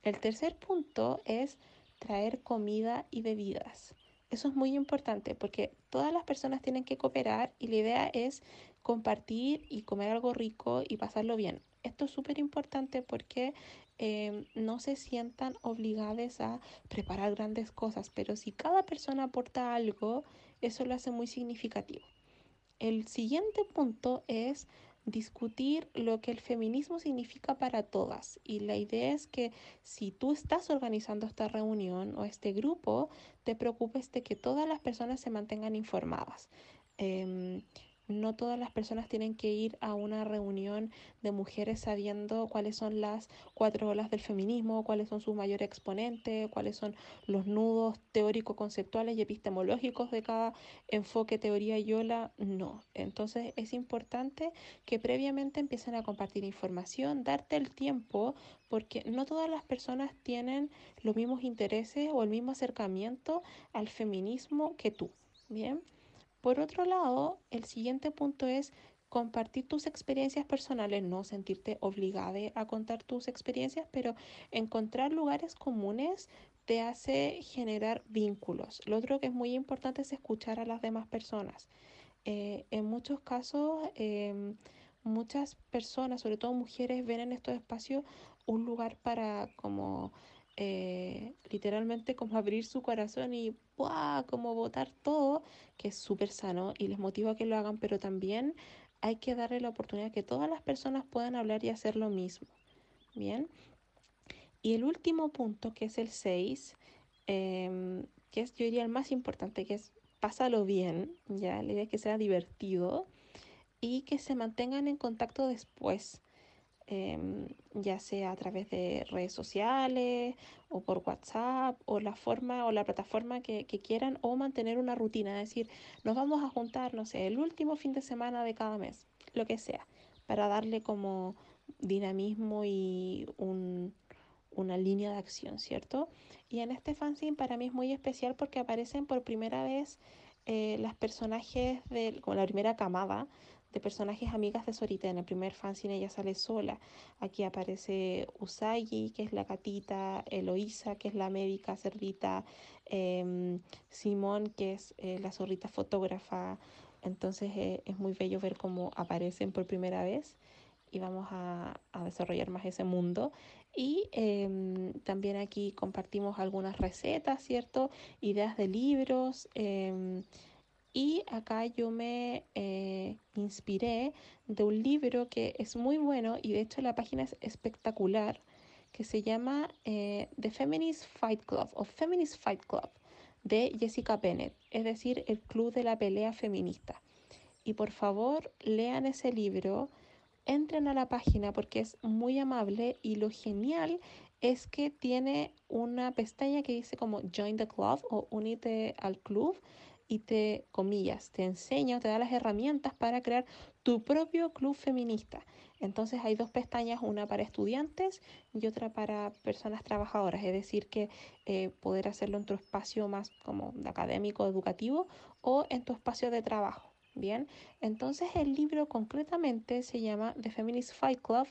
Speaker 1: El tercer punto es traer comida y bebidas. Eso es muy importante porque todas las personas tienen que cooperar y la idea es compartir y comer algo rico y pasarlo bien. Esto es súper importante porque Em, no se sientan obligadas a preparar grandes cosas, pero si cada persona aporta algo, eso lo hace muy significativo. El siguiente punto es discutir lo que el feminismo significa para todas. Y la idea es que si tú estás organizando esta reunión o este grupo, te preocupes de que todas las personas se mantengan informadas. Em, no todas las personas tienen que ir a una reunión de mujeres sabiendo cuáles son las cuatro olas del feminismo, cuáles son sus mayores exponentes, cuáles son los nudos teórico-conceptuales y epistemológicos de cada enfoque, teoría y ola. No. Entonces es importante que previamente empiecen a compartir información, darte el tiempo, porque no todas las personas tienen los mismos intereses o el mismo acercamiento al feminismo que tú. Bien. Por otro lado, el siguiente punto es compartir tus experiencias personales, no sentirte obligada a contar tus experiencias, pero encontrar lugares comunes te hace generar vínculos. Lo otro que es muy importante es escuchar a las demás personas. Eh, en muchos casos, em, muchas personas, sobre todo mujeres, ven en estos espacios un lugar para como eh, literalmente como abrir su corazón y como botar todo, que es súper sano y les motiva a que lo hagan, pero también hay que darle la oportunidad que todas las personas puedan hablar y hacer lo mismo. Bien. Y el último punto, que es el 6, em, que es yo diría el más importante, que es pásalo bien, ya, la idea es que sea divertido y que se mantengan en contacto después. Em, ya sea a través de redes sociales o por WhatsApp o la forma o la plataforma que, quieran o mantener una rutina, es decir, nos vamos a juntar, no sé, el último fin de semana de cada mes, lo que sea, para darle como dinamismo y una línea de acción, ¿cierto? Y en este fanzine para mí es muy especial porque aparecen por primera vez eh, las personajes de, como la primera camada de personajes amigas de Sorita. En el primer fanzine ella sale sola. Aquí aparece Usagi, que es la gatita, Eloísa, que es la médica cerdita, em, Simón, que es eh, la zorrita fotógrafa. Entonces eh, es muy bello ver cómo aparecen por primera vez y vamos a, desarrollar más ese mundo. Y em, también aquí compartimos algunas recetas, ¿cierto? Ideas de libros. Em, y acá yo me eh, inspiré de un libro que es muy bueno y de hecho la página es espectacular, que se llama eh, The Feminist Fight Club o Feminist Fight Club de Jessica Bennett, es decir, el Club de la Pelea Feminista. Y por favor, lean ese libro, entren a la página porque es muy amable y lo genial es que tiene una pestaña que dice como Join the Club o Unite al Club y te, comillas, te enseña, te da las herramientas para crear tu propio club feminista. Entonces hay dos pestañas, una para estudiantes y otra para personas trabajadoras, es decir, que eh, poder hacerlo en tu espacio más como académico, educativo o en tu espacio de trabajo. Bien, entonces el libro concretamente se llama The Feminist Fight Club,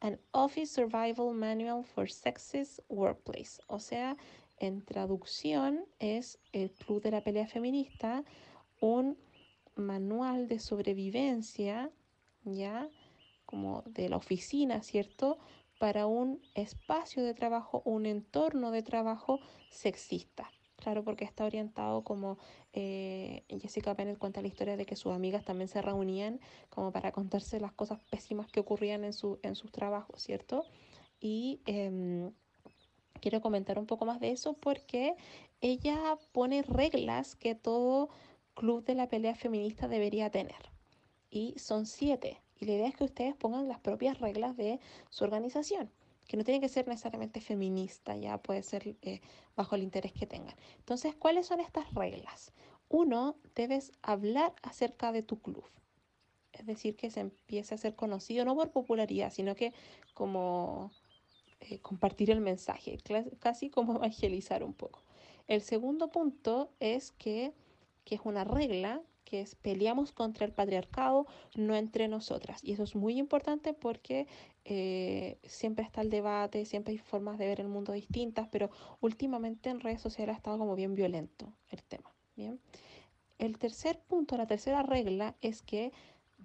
Speaker 1: an Office Survival Manual for Sexist Workplace, o sea, en traducción es el Club de la Pelea Feminista, un manual de sobrevivencia, ya, como de la oficina, ¿cierto? para un espacio de trabajo, un entorno de trabajo sexista. Claro, porque está orientado como eh, Jessica Bennett cuenta la historia de que sus amigas también se reunían como para contarse las cosas pésimas que ocurrían en, su, en sus trabajos, ¿cierto? Y em, quiero comentar un poco más de eso porque ella pone reglas que todo club de la pelea feminista debería tener. Y son siete. Y la idea es que ustedes pongan las propias reglas de su organización que no tiene que ser necesariamente feminista, ya puede ser eh, bajo el interés que tengan. Entonces, ¿cuáles son estas reglas? Uno, debes hablar acerca de tu club. Es decir, que se empiece a ser conocido, no por popularidad, sino que como eh, compartir el mensaje, casi como evangelizar un poco. El segundo punto es que, que es una regla que es peleamos contra el patriarcado, no entre nosotras. Y eso es muy importante porque eh, siempre está el debate, siempre hay formas de ver el mundo distintas, pero últimamente en redes sociales ha estado como bien violento el tema. Bien. El tercer punto, la tercera regla es que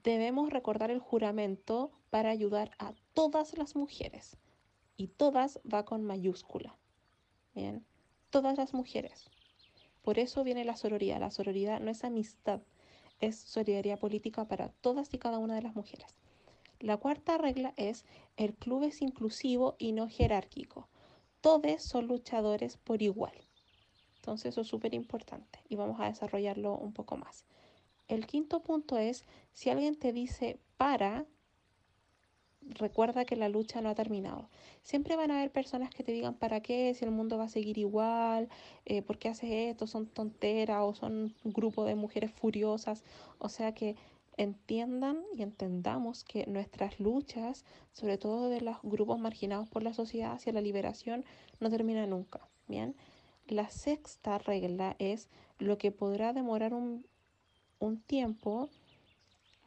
Speaker 1: debemos recordar el juramento para ayudar a todas las mujeres. Y todas va con mayúscula. Bien. Todas las mujeres. Por eso viene la sororidad. La sororidad no es amistad, es solidaridad política para todas y cada una de las mujeres. La cuarta regla es el club es inclusivo y no jerárquico. Todos son luchadores por igual. Entonces eso es súper importante y vamos a desarrollarlo un poco más. El quinto punto es, si alguien te dice para, recuerda que la lucha no ha terminado. Siempre van a haber personas que te digan para qué, si el mundo va a seguir igual, eh, por qué haces esto, son tonteras o son un grupo de mujeres furiosas. O sea que entiendan y entendamos que nuestras luchas, sobre todo de los grupos marginados por la sociedad hacia la liberación, no terminan nunca. Bien. La sexta regla es lo que podrá demorar un, un tiempo,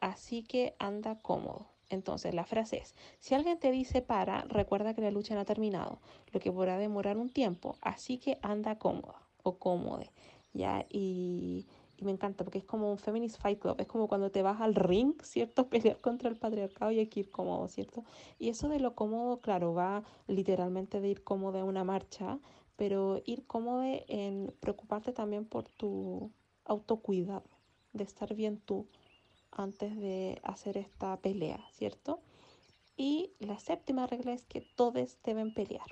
Speaker 1: así que anda cómodo. Entonces, la frase es, si alguien te dice para, recuerda que la lucha no ha terminado, lo que podrá demorar un tiempo, así que anda cómoda o cómode, ¿ya? Y, me encanta porque es como un feminist fight club, es como cuando te vas al ring, ¿cierto? Pelear contra el patriarcado y hay que ir cómodo, ¿cierto? Y eso de lo cómodo, claro, va literalmente de ir cómodo en una marcha, pero ir cómodo en preocuparte también por tu autocuidado, de estar bien tú, antes de hacer esta pelea, ¿cierto? Y la séptima regla es que todos deben pelear.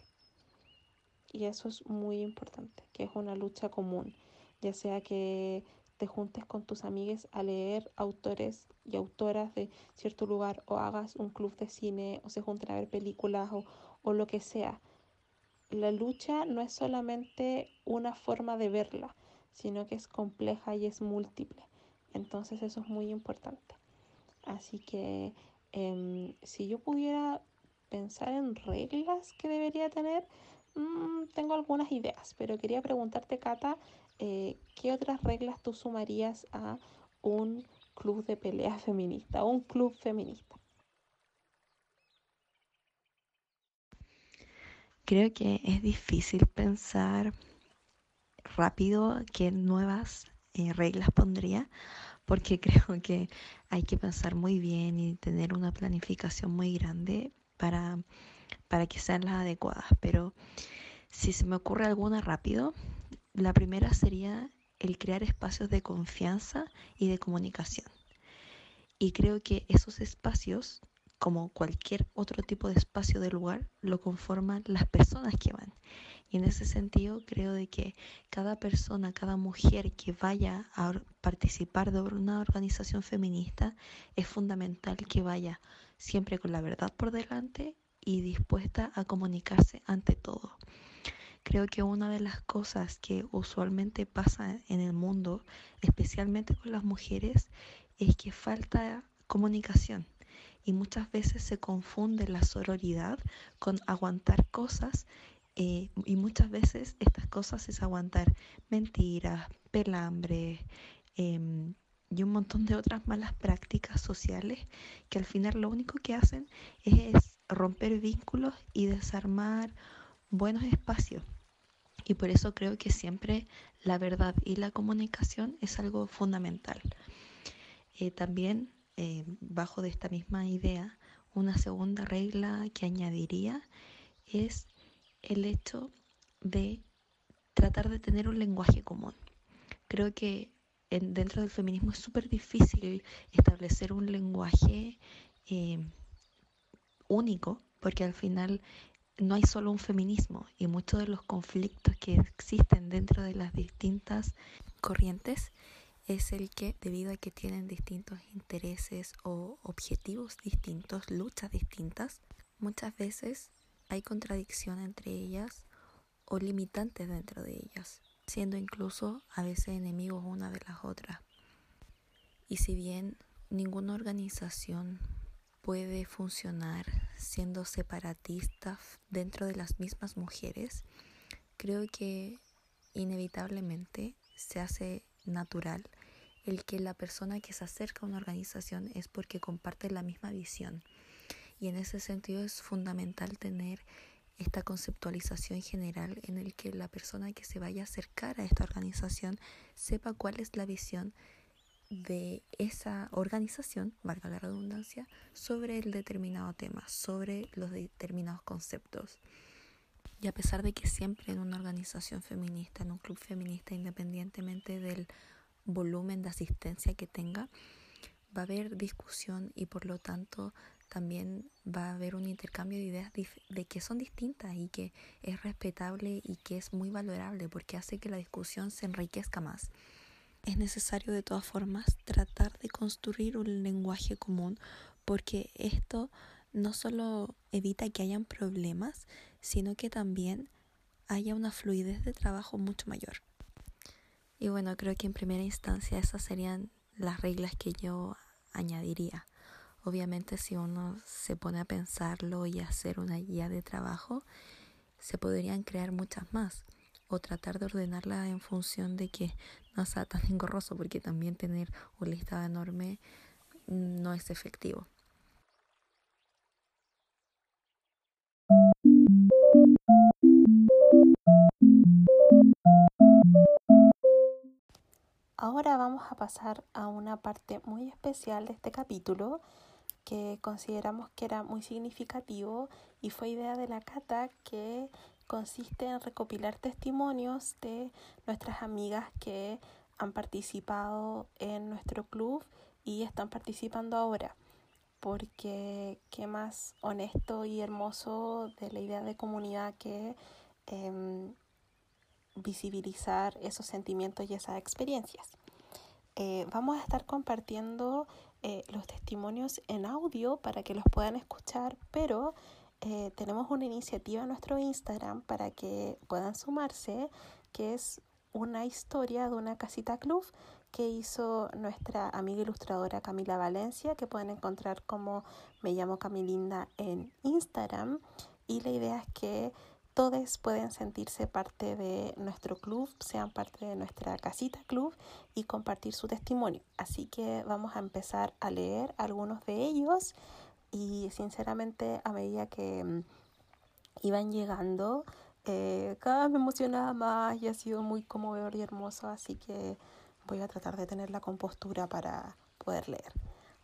Speaker 1: Y eso es muy importante, que es una lucha común, ya sea que te juntes con tus amigues a leer autores y autoras de cierto lugar o hagas un club de cine o se junten a ver películas o, o lo que sea. La lucha no es solamente una forma de verla, sino que es compleja y es múltiple. Entonces eso es muy importante. Así que em, si yo pudiera pensar en reglas que debería tener, mm, tengo algunas ideas, pero quería preguntarte, Cata, eh, ¿qué otras reglas tú sumarías a un club de pelea feminista, un club feminista?
Speaker 2: Creo que es difícil pensar rápido qué nuevas eh, reglas pondría, porque creo que hay que pensar muy bien y tener una planificación muy grande para, para que sean las adecuadas. Pero si se me ocurre alguna rápido, la primera sería el crear espacios de confianza y de comunicación. Y creo que esos espacios, como cualquier otro tipo de espacio de lugar, lo conforman las personas que van. Y en ese sentido creo de que cada persona, cada mujer que vaya a participar de una organización feminista es fundamental que vaya siempre con la verdad por delante y dispuesta a comunicarse ante todo. Creo que una de las cosas que usualmente pasa en el mundo, especialmente con las mujeres, es que falta comunicación y muchas veces se confunde la sororidad con aguantar cosas eh, y muchas veces estas cosas es aguantar mentiras, pelambre em, y un montón de otras malas prácticas sociales que al final lo único que hacen es romper vínculos y desarmar buenos espacios. Y por eso creo que siempre la verdad y la comunicación es algo fundamental. Eh, también, eh, bajo de esta misma idea, una segunda regla que añadiría es el hecho de tratar de tener un lenguaje común. Creo que dentro del feminismo es súper difícil establecer un lenguaje eh, único, porque al final no hay solo un feminismo y muchos de los conflictos que existen dentro de las distintas corrientes es el que debido a que tienen distintos intereses o objetivos distintos, luchas distintas, muchas veces hay contradicción entre ellas o limitantes dentro de ellas, siendo incluso a veces enemigos una de las otras. Y si bien ninguna organización puede funcionar siendo separatista dentro de las mismas mujeres, creo que inevitablemente se hace natural el que la persona que se acerca a una organización es porque comparte la misma visión. Y en ese sentido es fundamental tener esta conceptualización general en el que la persona que se vaya a acercar a esta organización sepa cuál es la visión de esa organización, valga la redundancia, sobre el determinado tema, sobre los determinados conceptos. Y a pesar de que siempre en una organización feminista, en un club feminista, independientemente del volumen de asistencia que tenga, va a haber discusión y por lo tanto también va a haber un intercambio de ideas de que son distintas y que es respetable y que es muy valorable porque hace que la discusión se enriquezca más. Es necesario de todas formas tratar de construir un lenguaje común porque esto no solo evita que hayan problemas, sino que también haya una fluidez de trabajo mucho mayor. Y bueno, creo que en primera instancia esas serían las reglas que yo añadiría. Obviamente si uno se pone a pensarlo y hacer una guía de trabajo, se podrían crear muchas más o tratar de ordenarla en función de que no sea tan engorroso porque también tener un listado enorme no es efectivo.
Speaker 1: Ahora vamos a pasar a una parte muy especial de este capítulo que consideramos que era muy significativo y fue idea de la Cata que consiste en recopilar testimonios de nuestras amigas que han participado en nuestro club y están participando ahora. Porque qué más honesto y hermoso de la idea de comunidad que em, visibilizar esos sentimientos y esas experiencias. Eh, vamos a estar compartiendo eh, los testimonios en audio para que los puedan escuchar, pero eh, tenemos una iniciativa en nuestro Instagram para que puedan sumarse, que es una historia de una casita club que hizo nuestra amiga ilustradora Camila Valencia, que pueden encontrar como me llamo Camilinda en Instagram. Y la idea es que todos pueden sentirse parte de nuestro club, sean parte de nuestra casita club y compartir su testimonio. Así que vamos a empezar a leer algunos de ellos y sinceramente a medida que mm, iban llegando, eh, cada vez me emocionaba más y ha sido muy conmovedor y hermoso, así que voy a tratar de tener la compostura para poder leer.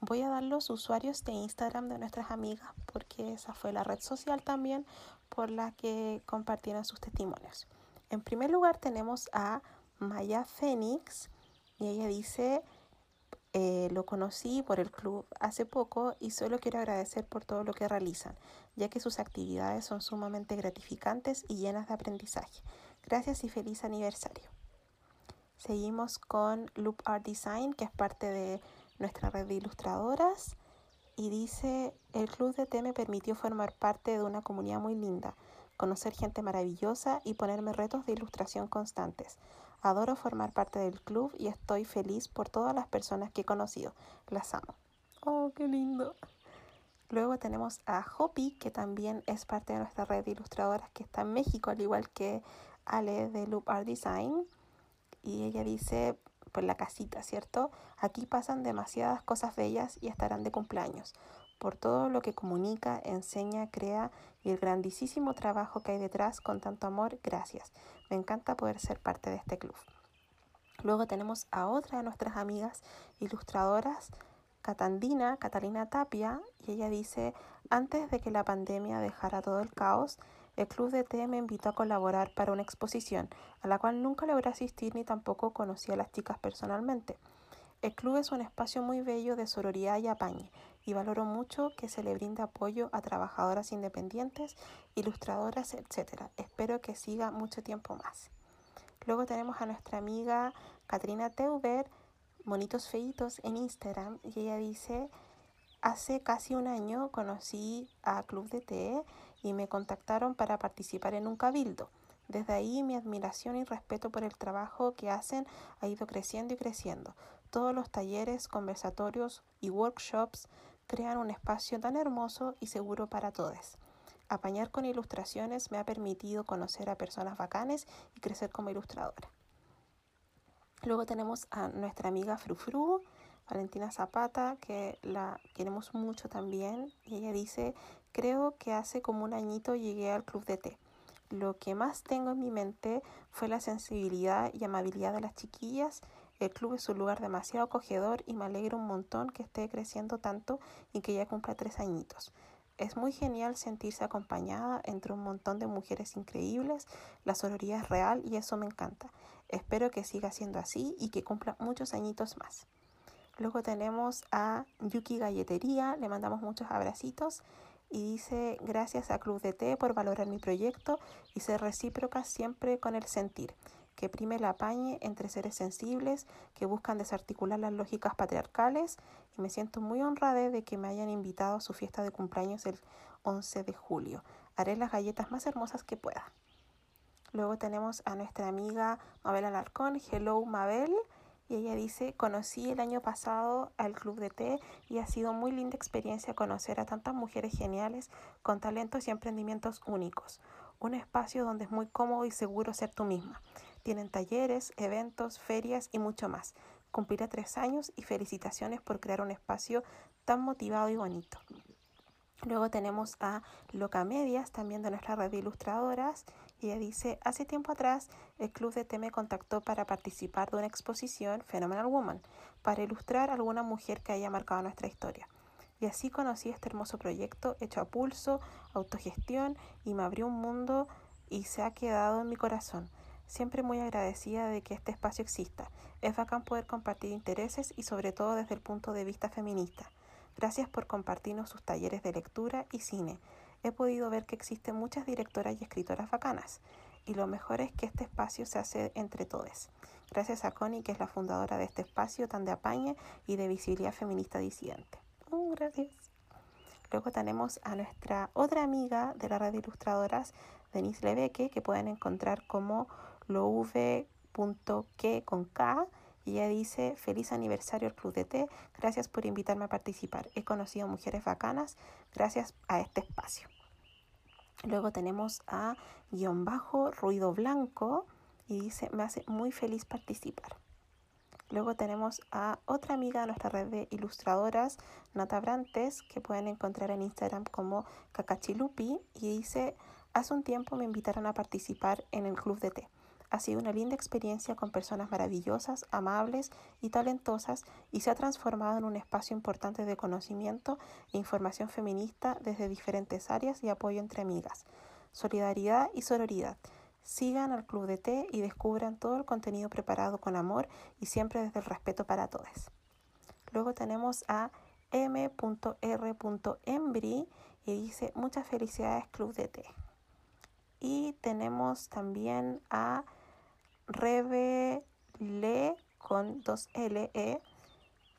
Speaker 1: Voy a dar los usuarios de Instagram de nuestras amigas porque esa fue la red social también por la que compartieron sus testimonios. En primer lugar tenemos a Maya Fénix y ella dice, eh, lo conocí por el club hace poco y solo quiero agradecer por todo lo que realizan, ya que sus actividades son sumamente gratificantes y llenas de aprendizaje. Gracias y feliz aniversario. Seguimos con Loop Art Design, que es parte de nuestra red de ilustradoras y dice, el club de T me permitió formar parte de una comunidad muy linda, conocer gente maravillosa y ponerme retos de ilustración constantes. Adoro formar parte del club y estoy feliz por todas las personas que he conocido. Las amo. Oh, qué lindo. Luego tenemos a Hopi, que también es parte de nuestra red de ilustradoras que está en México, al igual que Ale de Loop Art Design. Y ella dice, por la casita, ¿cierto? Aquí pasan demasiadas cosas bellas y estarán de cumpleaños. Por todo lo que comunica, enseña, crea y el grandísimo trabajo que hay detrás con tanto amor, gracias. Me encanta poder ser parte de este club. Luego tenemos a otra de nuestras amigas ilustradoras Catandina, Catalina Tapia, y ella dice, antes de que la pandemia dejara todo el caos, el Club de Té me invitó a colaborar para una exposición, a la cual nunca logré asistir ni tampoco conocí a las chicas personalmente. El club es un espacio muy bello de sororidad y apañe, y valoro mucho que se le brinde apoyo a trabajadoras independientes, ilustradoras, etc. Espero que siga mucho tiempo más. Luego tenemos a nuestra amiga Katrina Teuber, Monitos Feitos en Instagram, y ella dice, hace casi un año conocí a Club de Té y me contactaron para participar en un cabildo. Desde ahí mi admiración y respeto por el trabajo que hacen ha ido creciendo y creciendo. Todos los talleres, conversatorios y workshops crean un espacio tan hermoso y seguro para todos. Apañar con ilustraciones me ha permitido conocer a personas bacanes y crecer como ilustradora. Luego tenemos a nuestra amiga Frufru, Valentina Zapata, que la queremos mucho también. Y ella dice, creo que hace como un añito llegué al club de té. Lo que más tengo en mi mente fue la sensibilidad y amabilidad de las chiquillas el club es un lugar demasiado acogedor y me alegra un montón que esté creciendo tanto y que ya cumpla tres añitos. Es muy genial sentirse acompañada entre un montón de mujeres increíbles, la sororidad es real y eso me encanta. Espero que siga siendo así y que cumpla muchos añitos más. Luego tenemos a Yuki Galletería, le mandamos muchos abracitos y dice gracias a Club de Té por valorar mi proyecto y ser recíproca siempre con el sentir que prime la apañe entre seres sensibles que buscan desarticular las lógicas patriarcales y me siento muy honrada de que me hayan invitado a su fiesta de cumpleaños el 11 de julio. Haré las galletas más hermosas que pueda. Luego tenemos a nuestra amiga Mabel Alarcón, Hello Mabel, y ella dice, conocí el año pasado al Club de Té y ha sido muy linda experiencia conocer a tantas mujeres geniales con talentos y emprendimientos únicos. Un espacio donde es muy cómodo y seguro ser tú misma. Tienen talleres, eventos, ferias y mucho más. Cumplirá tres años y felicitaciones por crear un espacio tan motivado y bonito. Luego tenemos a Loca Medias, también de nuestra red de ilustradoras. Ella dice, hace tiempo atrás el Club de T me contactó para participar de una exposición Phenomenal Woman, para ilustrar a alguna mujer que haya marcado nuestra historia. Y así conocí este hermoso proyecto hecho a pulso, autogestión y me abrió un mundo y se ha quedado en mi corazón. Siempre muy agradecida de que este espacio exista. Es bacán poder compartir intereses y sobre todo desde el punto de vista feminista. Gracias por compartirnos sus talleres de lectura y cine. He podido ver que existen muchas directoras y escritoras bacanas. Y lo mejor es que este espacio se hace entre todos. Gracias a Connie, que es la fundadora de este espacio tan de apañe y de visibilidad feminista disidente. Uh, gracias. Luego tenemos a nuestra otra amiga de la red de ilustradoras, Denise Lebeque, que pueden encontrar como lov.que con K y ella dice, feliz aniversario al Club de Té, gracias por invitarme a participar. He conocido mujeres bacanas gracias a este espacio. Luego tenemos a guion bajo, ruido blanco, y dice, me hace muy feliz participar. Luego tenemos a otra amiga de nuestra red de ilustradoras, Nata Brantes, que pueden encontrar en Instagram como Cacachilupi, y dice, hace un tiempo me invitaron a participar en el Club de Té. Ha sido una linda experiencia con personas maravillosas, amables y talentosas y se ha transformado en un espacio importante de conocimiento e información feminista desde diferentes áreas y apoyo entre amigas. Solidaridad y sororidad. Sigan al Club de Té y descubran todo el contenido preparado con amor y siempre desde el respeto para todos. Luego tenemos a m.r.embry y dice muchas felicidades Club de Té. Y tenemos también a Revele con dos L, E,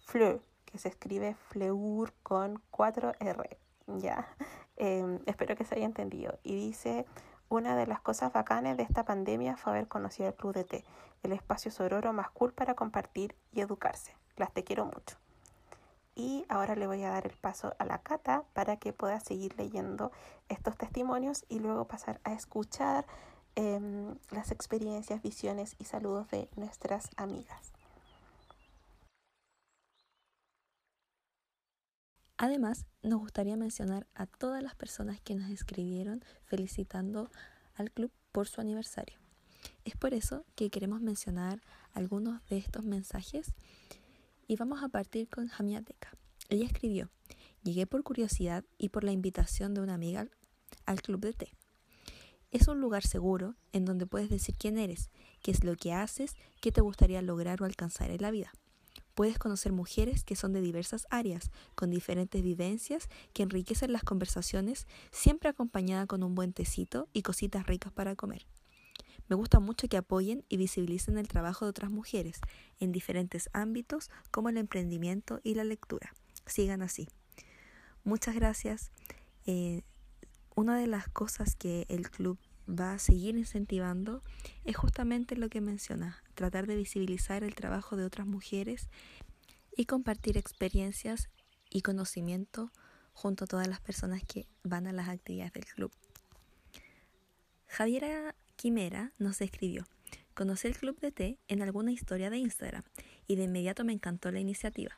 Speaker 1: Fleur, que se escribe Fleur con 4 R. Ya, em, espero que se haya entendido. Y dice, una de las cosas bacanas de esta pandemia fue haber conocido el Club de Té, el espacio sororo más cool para compartir y educarse. Las te quiero mucho. Y ahora le voy a dar el paso a la Cata para que pueda seguir leyendo estos testimonios y luego pasar a escuchar Em, las experiencias, visiones y saludos de nuestras amigas.
Speaker 2: Además, nos gustaría mencionar a todas las personas que nos escribieron felicitando al club por su aniversario. Es por eso que queremos mencionar algunos de estos mensajes y vamos a partir con Jamiateca. Ella escribió, llegué por curiosidad y por la invitación de una amiga al club de té. Es un lugar seguro en donde puedes decir quién eres, qué es lo que haces, qué te gustaría lograr o alcanzar en la vida. Puedes conocer mujeres que son de diversas áreas, con diferentes vivencias, que enriquecen las conversaciones, siempre acompañada con un buen tecito y cositas ricas para comer. Me gusta mucho que apoyen y visibilicen el trabajo de otras mujeres en diferentes ámbitos como el emprendimiento y la lectura. Sigan así. Muchas gracias. Eh, una de las cosas que el club va a seguir incentivando es justamente lo que menciona, tratar de visibilizar el trabajo de otras mujeres y compartir experiencias y conocimiento junto a todas las personas que van a las actividades del club. Javiera Quimera nos escribió, conocí el club de té en alguna historia de Instagram y de inmediato me encantó la iniciativa.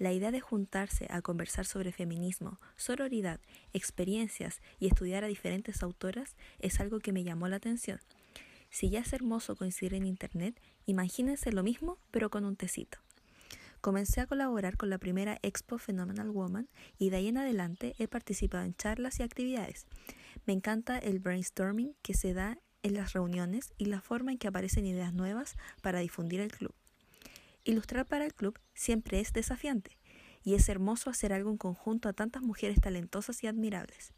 Speaker 2: La idea de juntarse a conversar sobre feminismo, sororidad, experiencias y estudiar a diferentes autoras es algo que me llamó la atención. Si ya es hermoso coincidir en Internet, imagínense lo mismo pero con un tecito. Comencé a colaborar con la primera Expo Phenomenal Woman y de ahí en adelante he participado en charlas y actividades. Me encanta el brainstorming que se da en las reuniones y la forma en que aparecen ideas nuevas para difundir el club. Ilustrar para el club siempre es desafiante y es hermoso hacer algo en conjunto a tantas mujeres talentosas y admirables.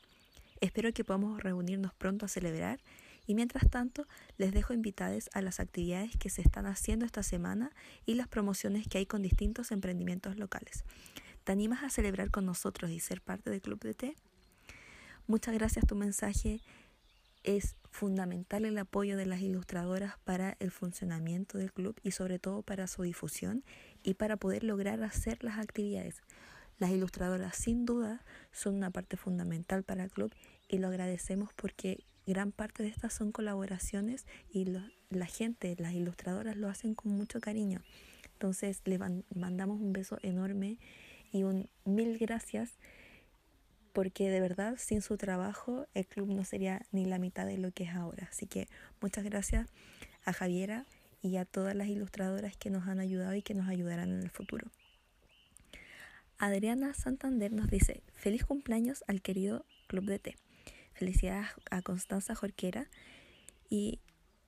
Speaker 2: Espero que podamos reunirnos pronto a celebrar y mientras tanto les dejo invitadas a las actividades que se están haciendo esta semana y las promociones que hay con distintos emprendimientos locales. ¿Te animas a celebrar con nosotros y ser parte del Club de Té? Muchas gracias tu mensaje es fundamental el apoyo de las ilustradoras para el funcionamiento del club y sobre todo para su difusión y para poder lograr hacer las actividades. Las ilustradoras sin duda son una parte fundamental para el club y lo agradecemos porque gran parte de estas son colaboraciones y la gente, las ilustradoras lo hacen con mucho cariño. Entonces les mandamos un beso enorme y un mil gracias porque de verdad sin su trabajo el club no sería ni la mitad de lo que es ahora. Así que muchas gracias a Javiera y a todas las ilustradoras que nos han ayudado y que nos ayudarán en el futuro. Adriana Santander nos dice, feliz cumpleaños al querido Club de Té. Felicidades a Constanza Jorquera y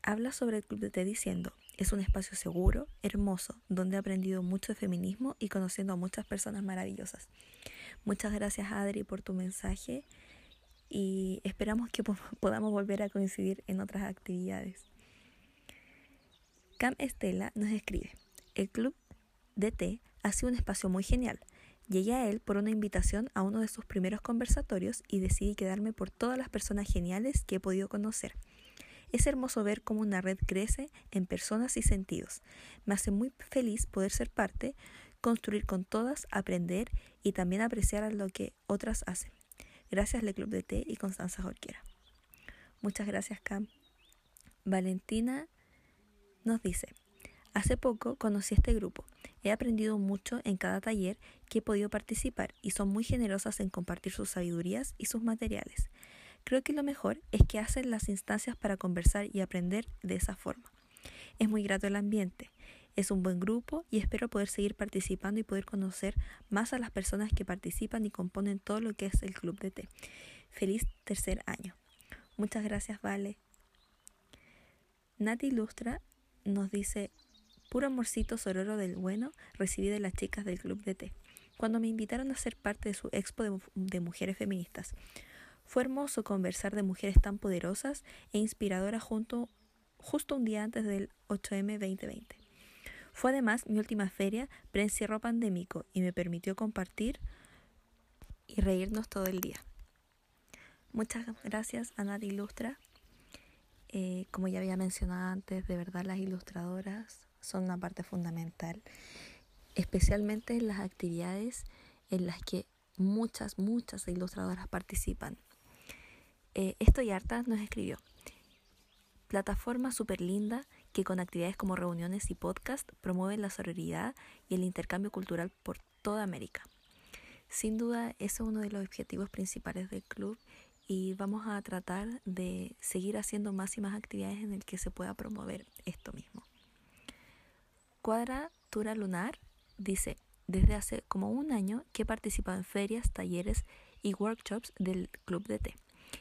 Speaker 2: habla sobre el Club de Té diciendo, es un espacio seguro, hermoso, donde he aprendido mucho de feminismo y conociendo a muchas personas maravillosas. Muchas gracias Adri por tu mensaje y esperamos que podamos volver a coincidir en otras actividades. Cam Estela nos escribe, el club de té ha sido un espacio muy genial. Llegué a él por una invitación a uno de sus primeros conversatorios y decidí quedarme por todas las personas geniales que he podido conocer. Es hermoso ver cómo una red crece en personas y sentidos. Me hace muy feliz poder ser parte, construir con todas, aprender y también apreciar lo que otras hacen. Gracias Le Club de Té y Constanza Jorquera. Muchas gracias Cam. Valentina nos dice, hace poco conocí este grupo. He aprendido mucho en cada taller que he podido participar y son muy generosas en compartir sus sabidurías y sus materiales. Creo que lo mejor es que hacen las instancias para conversar y aprender de esa forma. Es muy grato el ambiente. Es un buen grupo y espero poder seguir participando y poder conocer más a las personas que participan y componen todo lo que es el Club de Té. Feliz tercer año. Muchas gracias, Vale. Nati Ilustra nos dice, puro amorcito sororo del bueno recibí de las chicas del Club de Té, cuando me invitaron a ser parte de su expo de, mujeres feministas. Fue hermoso conversar de mujeres tan poderosas e inspiradoras junto, justo un día antes del 8M 2020. Fue además mi última feria pre-encierro pandémico y me permitió compartir y reírnos todo el día. Muchas gracias a Nati Ilustra. Eh, como ya había mencionado antes, de verdad las ilustradoras son una parte fundamental, especialmente en las actividades en las que muchas, muchas ilustradoras participan. Eh, Estoy harta nos escribió. Plataforma súper linda que con actividades como reuniones y podcast promueven la sororidad y el intercambio cultural por toda América. Sin duda, ese es uno de los objetivos principales del club y vamos a tratar de seguir haciendo más y más actividades en el que se pueda promover esto mismo. Cuadratura Lunar dice, desde hace como un año que he participado en ferias, talleres y workshops del Club de Té.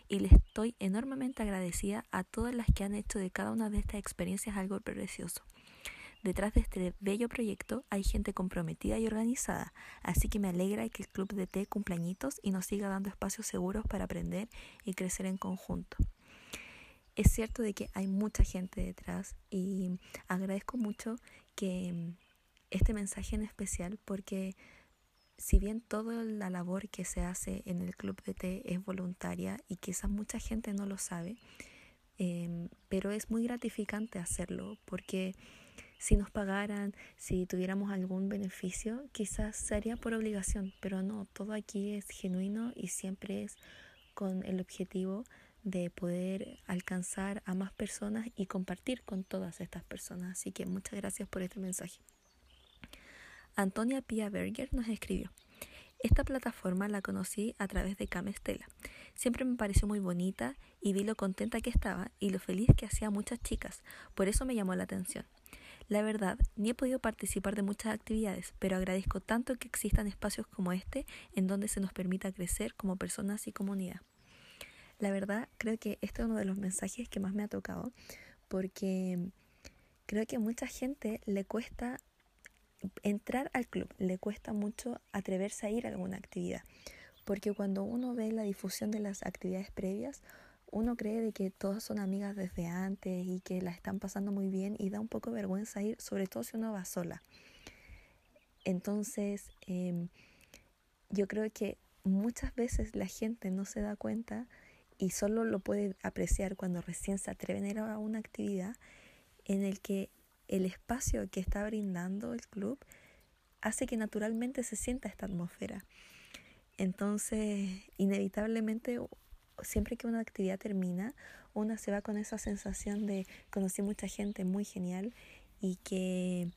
Speaker 2: Y le estoy enormemente agradecida a todas las que han hecho de cada una de estas experiencias algo precioso. Detrás de este bello proyecto hay gente comprometida y organizada, así que me alegra que el Club de Té cumpla añitos y nos siga dando espacios seguros para aprender y crecer en conjunto. Es cierto de que hay mucha gente detrás y agradezco mucho que este mensaje en especial porque si bien toda la labor que se hace en el Club de Té es voluntaria y quizás mucha gente no lo sabe, em, pero es muy gratificante hacerlo porque si nos pagaran, si tuviéramos algún beneficio, quizás sería por obligación, pero no, todo aquí es genuino y siempre es con el objetivo de poder alcanzar a más personas y compartir con todas estas personas. Así que muchas gracias por este mensaje. Antonia Pia Berger nos escribió. Esta plataforma la conocí a través de Camestela. Siempre me pareció muy bonita y vi lo contenta que estaba y lo feliz que hacía muchas chicas. Por eso me llamó la atención. La verdad, ni he podido participar de muchas actividades, pero agradezco tanto que existan espacios como este en donde se nos permita crecer como personas y comunidad. La verdad, creo que este es uno de los mensajes que más me ha tocado, porque creo que a mucha gente le cuesta entrar al club, le cuesta mucho atreverse a ir a alguna actividad, porque cuando uno ve la difusión de las actividades previas, uno cree de que todas son amigas desde antes y que la están pasando muy bien y da un poco de vergüenza ir, sobre todo si uno va sola. Entonces, em, yo creo que muchas veces la gente no se da cuenta y solo lo puede apreciar cuando recién se atreven a ir a una actividad en el que el espacio que está brindando el club hace que naturalmente se sienta esta atmósfera. Entonces, inevitablemente siempre que una actividad termina, una se va con esa sensación de conocí mucha gente muy genial y que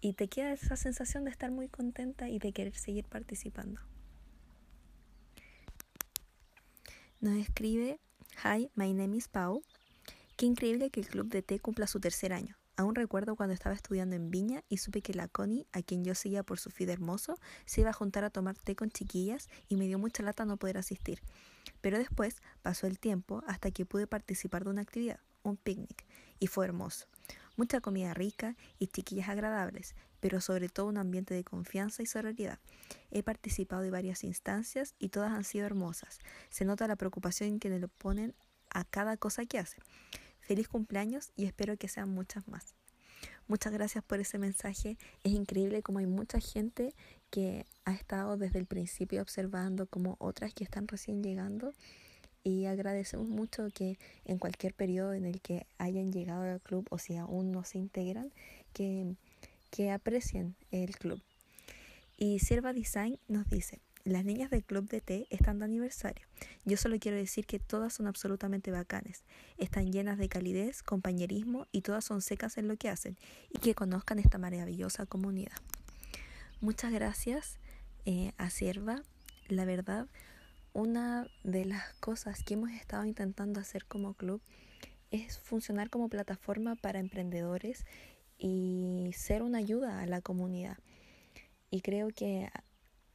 Speaker 2: y te queda esa sensación de estar muy contenta y de querer seguir participando. Nos escribe, Hi, my name is Pau. Qué increíble que el club de té cumpla su tercer año. Aún recuerdo cuando estaba estudiando en Viña y supe que la Connie, a quien yo seguía por su feed hermoso, se iba a juntar a tomar té con chiquillas y me dio mucha lata no poder asistir. Pero después pasó el tiempo hasta que pude participar de una actividad, un picnic, y fue hermoso. Mucha comida rica y chiquillas agradables, pero sobre todo un ambiente de confianza y sororidad. He participado de varias instancias y todas han sido hermosas. Se nota la preocupación que le ponen a cada cosa que hacen. Feliz cumpleaños y espero que sean muchas más. Muchas gracias por ese mensaje. Es increíble como hay mucha gente que ha estado desde el principio observando como otras que están recién llegando y agradecemos mucho que en cualquier periodo en el que hayan llegado al club o si aún no se integran, que, que aprecien el club. Y Sierva Design nos dice, las niñas del club de té están de aniversario. Yo solo quiero decir que todas son absolutamente bacanes. Están llenas de calidez, compañerismo y todas son secas en lo que hacen y que conozcan esta maravillosa comunidad. Muchas gracias eh, a Sierva. La verdad, una de las cosas que hemos estado intentando hacer como club es funcionar como plataforma para emprendedores y ser una ayuda a la comunidad. Y creo que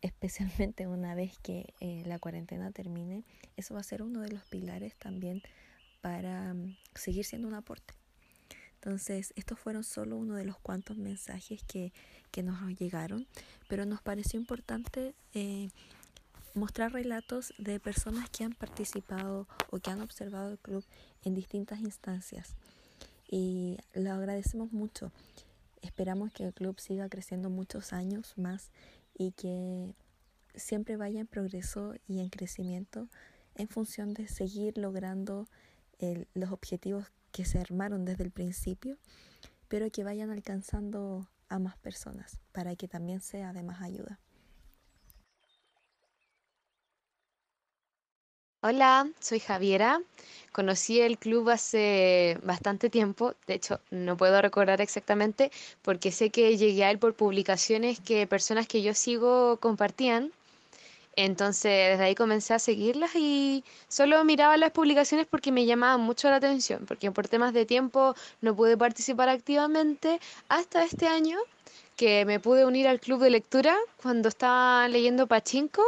Speaker 2: especialmente una vez que eh, la cuarentena termine, eso va a ser uno de los pilares también para mm, seguir siendo un aporte. Entonces, estos fueron solo uno de los cuantos mensajes que, que nos llegaron, pero nos pareció importante eh, mostrar relatos de personas que han participado o que han observado el club en distintas instancias. Y lo agradecemos mucho. Esperamos que el club siga creciendo muchos años más y que siempre vaya en progreso y en crecimiento en función de seguir logrando los objetivos que se armaron desde el principio, pero que vayan alcanzando a más personas para que también sea de más ayuda.
Speaker 3: Hola, soy Javiera. Conocí el club hace bastante tiempo, de hecho no puedo recordar exactamente porque sé que llegué a él por publicaciones que personas que yo sigo compartían. Entonces desde ahí comencé a seguirlas y solo miraba las publicaciones porque me llamaban mucho la atención, porque por temas de tiempo no pude participar activamente hasta este año que me pude unir al club de lectura cuando estaba leyendo Pachinko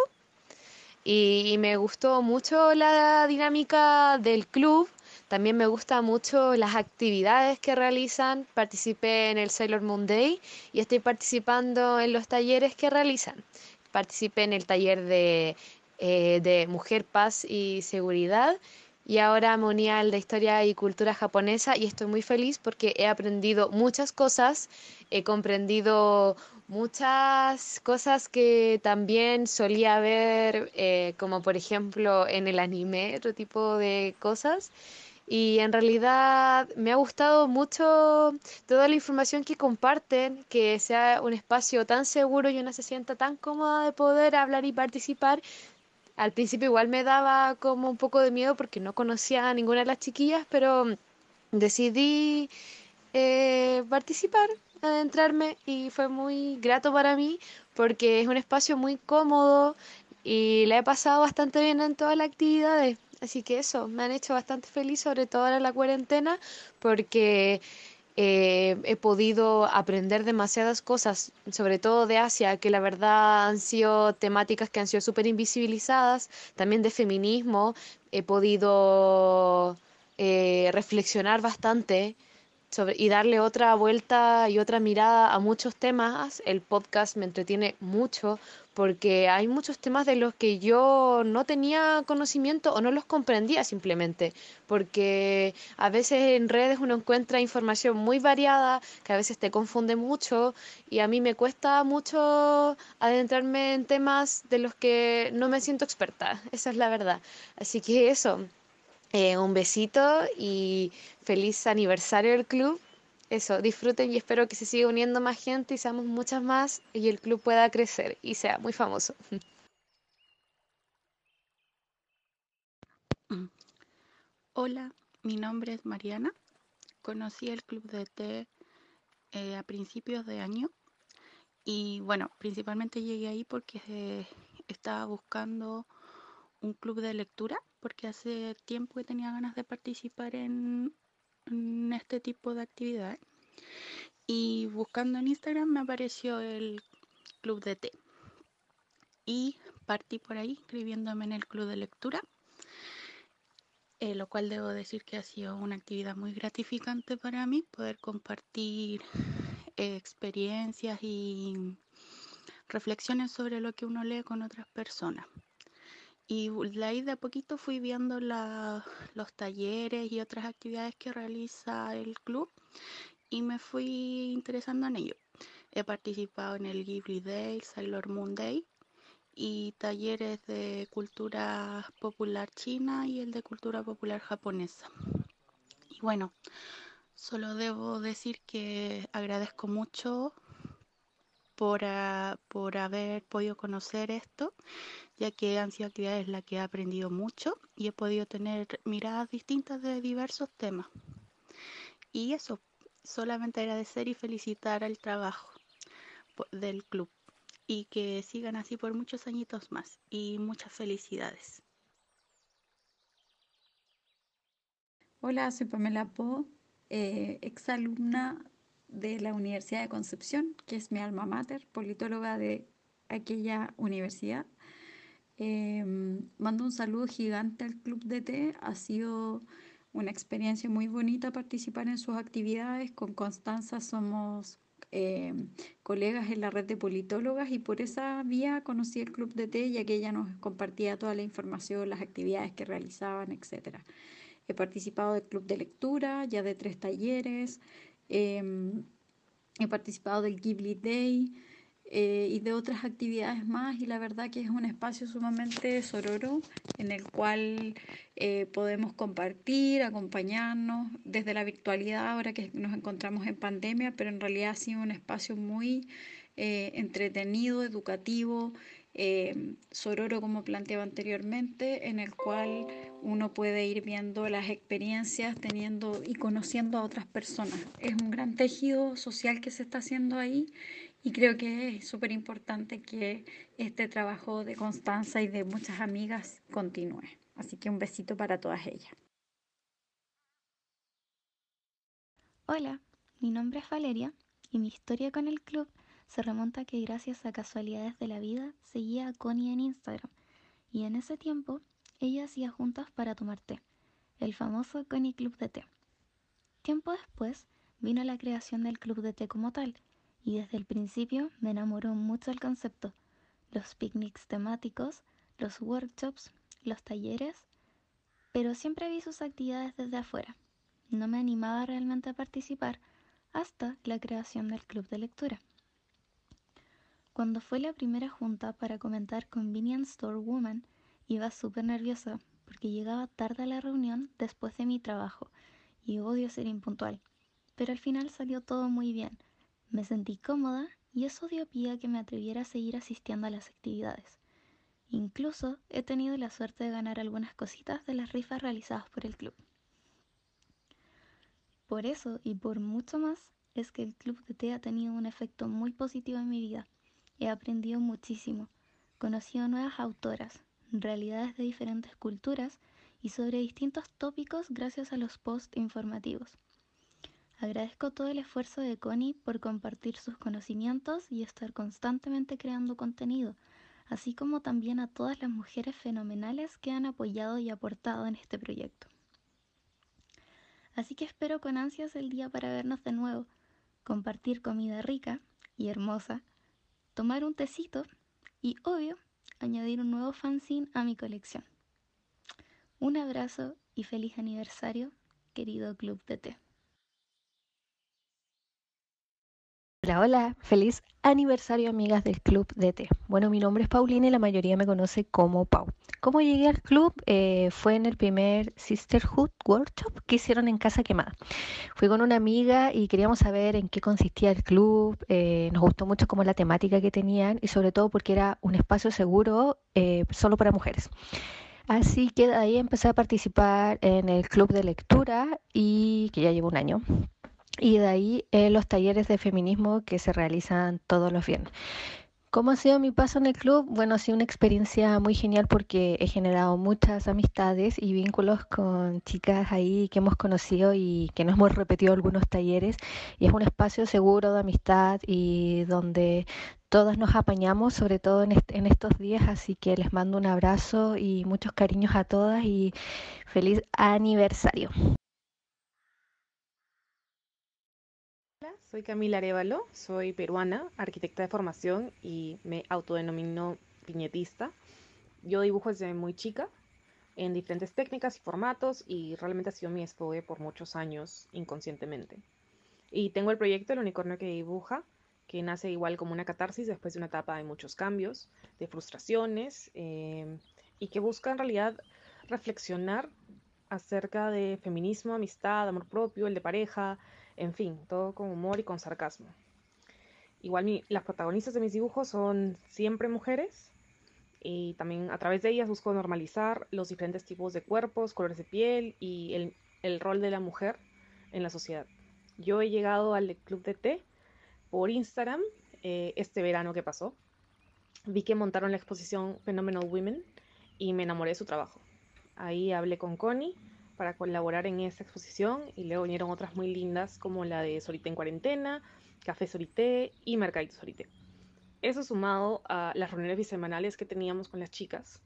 Speaker 3: y me gustó mucho la dinámica del club. También me gustan mucho las actividades que realizan. Participé en el Sailor Moon Day y estoy participando en los talleres que realizan. Participé en el taller de, eh, de Mujer, Paz y Seguridad y ahora me uní al de Historia y Cultura Japonesa y estoy muy feliz porque he aprendido muchas cosas, he comprendido muchas cosas que también solía ver, eh, como por ejemplo en el anime, otro tipo de cosas. Y en realidad me ha gustado mucho toda la información que comparten, que sea un espacio tan seguro y una se sienta tan cómoda de poder hablar y participar al principio igual me daba como un poco de miedo porque no conocía a ninguna de las chiquillas, pero decidí eh, participar, adentrarme y fue muy grato para mí porque es un espacio muy cómodo y la he pasado bastante bien en todas las actividades. Así que eso, me han hecho bastante feliz, sobre todo ahora en la cuarentena, porque eh, he podido aprender demasiadas cosas, sobre todo de Asia, que la verdad han sido temáticas que han sido súper invisibilizadas, también de feminismo, he podido eh, reflexionar bastante y darle otra vuelta y otra mirada a muchos temas. El podcast me entretiene mucho porque hay muchos temas de los que yo no tenía conocimiento o no los comprendía simplemente, porque a veces en redes uno encuentra información muy variada que a veces te confunde mucho y a mí me cuesta mucho adentrarme en temas de los que no me siento experta, esa es la verdad. Así que eso. Eh, un besito y feliz aniversario del club. Eso, disfruten y espero que se siga uniendo más gente y seamos muchas más y el club pueda crecer y sea muy famoso.
Speaker 4: Hola, mi nombre es Mariana. Conocí el club de té eh, a principios de año y bueno, principalmente llegué ahí porque eh, estaba buscando un club de lectura porque hace tiempo que tenía ganas de participar en, este tipo de actividades. Y buscando en Instagram me apareció el club de té. Y partí por ahí inscribiéndome en el club de lectura, eh, lo cual debo decir que ha sido una actividad muy gratificante para mí, poder compartir eh, experiencias y reflexiones sobre lo que uno lee con otras personas. Y ahí de a poquito fui viendo los talleres y otras actividades que realiza el club y me fui interesando en ello. He participado en el Ghibli Day, Sailor Moon Day y talleres de cultura popular china y el de cultura popular japonesa. Y bueno, solo debo decir que agradezco mucho por, por haber podido conocer esto ya que han sido actividades en las que he aprendido mucho y he podido tener miradas distintas de diversos temas. Y eso, solamente agradecer y felicitar al trabajo del club y que sigan así por muchos añitos más y muchas felicidades.
Speaker 5: Hola, soy Pamela Po, eh, exalumna de la Universidad de Concepción, que es mi alma mater, politóloga de aquella universidad. Em, mando un saludo gigante al Club de Té. Ha sido una experiencia muy bonita participar en sus actividades. Con Constanza somos em, colegas en la red de politólogas y por esa vía conocí el Club de Té ya que ella nos compartía toda la información, las actividades que realizaban, etc. He participado del Club de Lectura, ya de tres talleres. Em, he participado del Ghibli Day. Eh, y de otras actividades más y la verdad que es un espacio sumamente sororo en el cual eh, podemos compartir, acompañarnos desde la virtualidad ahora que nos encontramos en pandemia, pero en realidad ha sido un espacio muy eh, entretenido, educativo, sororo como planteaba anteriormente, en el cual uno puede ir viendo las experiencias, teniendo y conociendo a otras personas. Es un gran tejido social que se está haciendo ahí y creo que es súper importante que este trabajo de Constanza y de muchas amigas continúe. Así que un besito para todas ellas.
Speaker 6: Hola, mi nombre es Valeria y mi historia con el club se remonta que gracias a casualidades de la vida seguía a Connie en Instagram y en ese tiempo ella hacía juntas para tomar té, el famoso Connie Club de Té. Tiempo después vino la creación del Club de Té como tal y desde el principio me enamoró mucho el concepto, los picnics temáticos, los workshops, los talleres, pero siempre vi sus actividades desde afuera. No me animaba realmente a participar hasta la creación del club de lectura. Cuando fue la primera junta para comentar Convenience Store Woman, iba súper nerviosa porque llegaba tarde a la reunión después de mi trabajo y odio ser impuntual. Pero al final salió todo muy bien. Me sentí cómoda y eso dio pie a que me atreviera a seguir asistiendo a las actividades. Incluso he tenido la suerte de ganar algunas cositas de las rifas realizadas por el club. Por eso y por mucho más es que el club de té ha tenido un efecto muy positivo en mi vida. He aprendido muchísimo, conocido nuevas autoras, realidades de diferentes culturas y sobre distintos tópicos gracias a los posts informativos. Agradezco todo el esfuerzo de Connie por compartir sus conocimientos y estar constantemente creando contenido, así como también a todas las mujeres fenomenales que han apoyado y aportado en este proyecto. Así que espero con ansias el día para vernos de nuevo, compartir comida rica y hermosa, tomar un tecito y, obvio, añadir un nuevo fanzine a mi colección. Un abrazo y feliz aniversario, querido Club de Té.
Speaker 7: Hola, hola, feliz aniversario amigas del Club de Té. Bueno, mi nombre es Paulina y la mayoría me conoce como Pau. ¿Cómo llegué al club? Eh, fue en el primer Sisterhood Workshop que hicieron en Casa Quemada. Fui con una amiga y queríamos saber en qué consistía el club. Eh, nos gustó mucho como la temática que tenían y sobre todo porque era un espacio seguro eh, solo para mujeres. Así que de ahí empecé a participar en el club de lectura y que ya llevo un año y de ahí eh, los talleres de feminismo que se realizan todos los viernes. ¿Cómo ha sido mi paso en el club? Bueno, ha sido una experiencia muy genial porque he generado muchas amistades y vínculos con chicas ahí que hemos conocido y que nos hemos repetido algunos talleres. Y es un espacio seguro de amistad y donde todas nos apañamos, sobre todo en, en estos días. Así que les mando un abrazo y muchos cariños a todas y feliz aniversario.
Speaker 8: Soy Camila Arevalo, soy peruana, arquitecta de formación y me autodenomino viñetista. Yo dibujo desde muy chica en diferentes técnicas y formatos y realmente ha sido mi espogue por muchos años inconscientemente. Y tengo el proyecto El Unicornio que dibuja, que nace igual como una catarsis después de una etapa de muchos cambios, de frustraciones eh, y que busca en realidad reflexionar acerca de feminismo, amistad, amor propio, el de pareja, en fin, todo con humor y con sarcasmo. Igual las protagonistas de mis dibujos son siempre mujeres y también a través de ellas busco normalizar los diferentes tipos de cuerpos, colores de piel y el, rol de la mujer en la sociedad. Yo he llegado al club de té por Instagram eh, este verano que pasó. Vi que montaron la exposición Phenomenal Women y me enamoré de su trabajo. Ahí hablé con Connie para colaborar en esta exposición y luego vinieron otras muy lindas como la de Sorité en cuarentena, Café Sorité y Mercadito Sorité. Eso sumado a las reuniones bisemanales que teníamos con las chicas.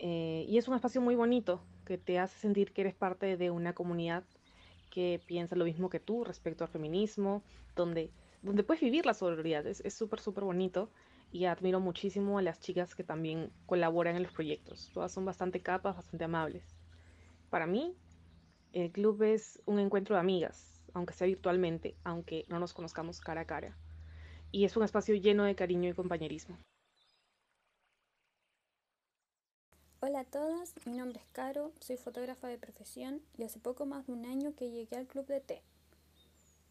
Speaker 8: Eh, y es un espacio muy bonito que te hace sentir que eres parte de una comunidad que piensa lo mismo que tú respecto al feminismo, donde, donde puedes vivir la sororidad. Es súper, súper bonito y admiro muchísimo a las chicas que también colaboran en los proyectos. Todas son bastante capas, bastante amables. Para mí, el club es un encuentro de amigas, aunque sea virtualmente, aunque no nos conozcamos cara a cara. Y es un espacio lleno de cariño y compañerismo.
Speaker 9: Hola a todas, mi nombre es Caro, soy fotógrafa de profesión y hace poco más de un año que llegué al club de té.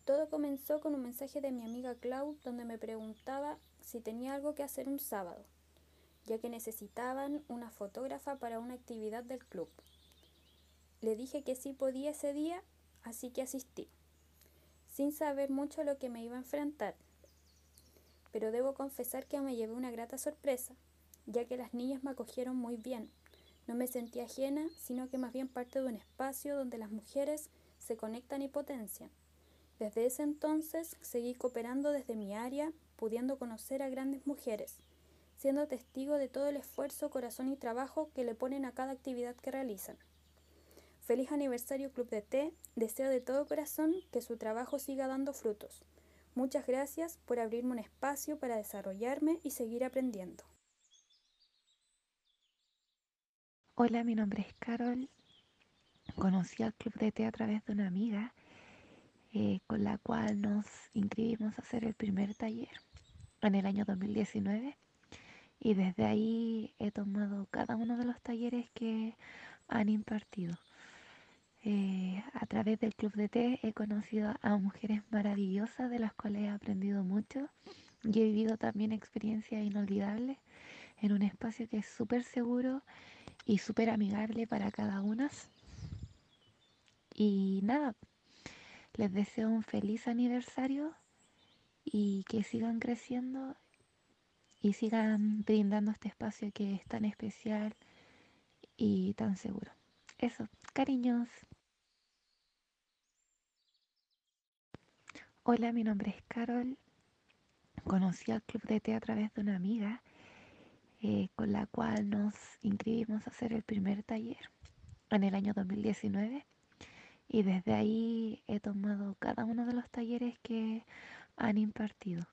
Speaker 9: Todo comenzó con un mensaje de mi amiga Clau donde me preguntaba si tenía algo que hacer un sábado, ya que necesitaban una fotógrafa para una actividad del club. Le dije que sí podía ese día, así que asistí, sin saber mucho lo que me iba a enfrentar. Pero debo confesar que me llevé una grata sorpresa, ya que las niñas me acogieron muy bien. No me sentí ajena, sino que más bien parte de un espacio donde las mujeres se conectan y potencian. Desde ese entonces seguí cooperando desde mi área pudiendo conocer a grandes mujeres, siendo testigo de todo el esfuerzo, corazón y trabajo que le ponen a cada actividad que realizan. Feliz aniversario Club de Té, deseo de todo corazón que su trabajo siga dando frutos. Muchas gracias por abrirme un espacio para desarrollarme y seguir aprendiendo.
Speaker 10: Hola, mi nombre es Carol. Conocí al Club de Té a través de una amiga eh, con la cual nos inscribimos a hacer el primer taller en el año 2019 y desde ahí he tomado cada uno de los talleres que han impartido. Eh, a través del Club de Té he conocido a mujeres maravillosas de las cuales he aprendido mucho y he vivido también experiencias inolvidables en un espacio que es súper seguro y súper amigable para cada una. Y nada, les deseo un feliz aniversario y que sigan creciendo y sigan brindando este espacio que es tan especial y tan seguro. Eso, cariños. Hola, mi nombre es Carol. Conocí al Club de Té a través de una amiga eh, con la cual nos inscribimos a hacer el primer taller en el año 2019 y desde ahí he tomado cada uno de los talleres que han impartido.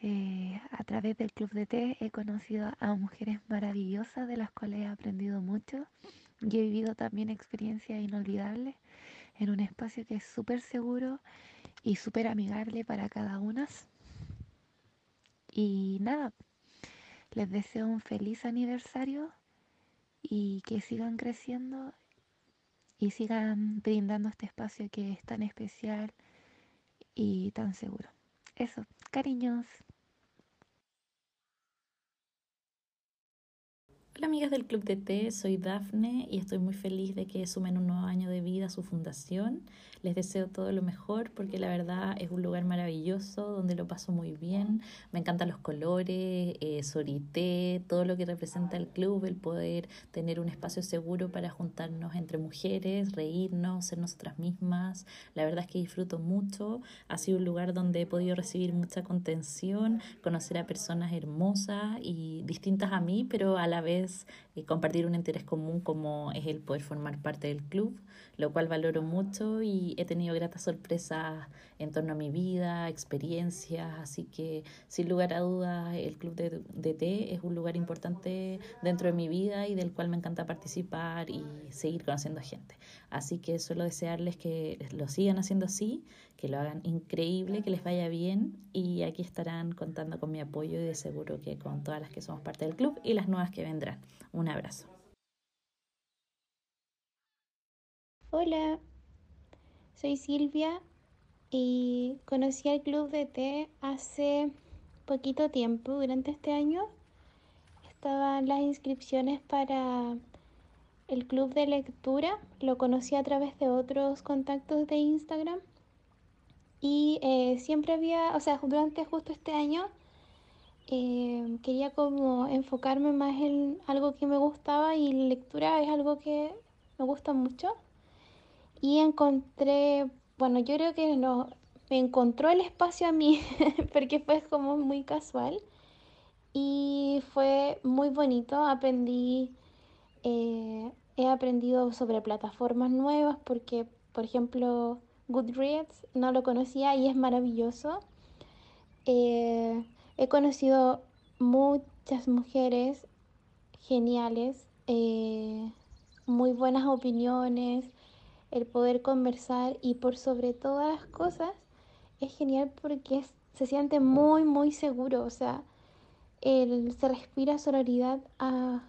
Speaker 10: Eh, a través del Club de Té he conocido a mujeres maravillosas de las cuales he aprendido mucho y he vivido también experiencias inolvidables en un espacio que es súper seguro y súper amigable para cada una. Y nada, les deseo un feliz aniversario y que sigan creciendo y sigan brindando este espacio que es tan especial y tan seguro. Eso, cariños.
Speaker 11: Hola amigas del Club de Té, soy Dafne y estoy muy feliz de que sumen un nuevo año de vida a su fundación. Les deseo todo lo mejor porque la verdad es un lugar maravilloso donde lo paso muy bien. Me encantan los colores, eh, Sorité, todo lo que representa el club, el poder tener un espacio seguro para juntarnos entre mujeres, reírnos, ser nosotras mismas. La verdad es que disfruto mucho. Ha sido un lugar donde he podido recibir mucha contención, conocer a personas hermosas y distintas a mí, pero a la vez eh, compartir un interés común como es el poder formar parte del club, lo cual valoro mucho y he tenido gratas sorpresas en torno a mi vida, experiencias, así que sin lugar a dudas el club de, de té es un lugar importante dentro de mi vida y del cual me encanta participar y seguir conociendo gente. Así que solo desearles que lo sigan haciendo así, que lo hagan increíble, que les vaya bien y aquí estarán contando con mi apoyo y de seguro que con todas las que somos parte del club y las nuevas que vendrán. Un abrazo.
Speaker 12: Hola, soy Silvia y conocí al club de té hace poquito tiempo, durante este año. Estaban las inscripciones para el club de lectura, lo conocí a través de otros contactos de Instagram. Y eh, siempre había, o sea, durante justo este año eh, quería como enfocarme más en algo que me gustaba y lectura es algo que me gusta mucho y encontré, bueno, yo creo que no, me encontró el espacio a mí, porque fue como muy casual y fue muy bonito, aprendí, eh, he aprendido sobre plataformas nuevas porque, por ejemplo, Goodreads no lo conocía y es maravilloso. Eh, he conocido muchas mujeres geniales, eh, muy buenas opiniones, el poder conversar y por sobre todas las cosas es genial porque se siente muy, muy seguro. O sea, se respira sororidad a,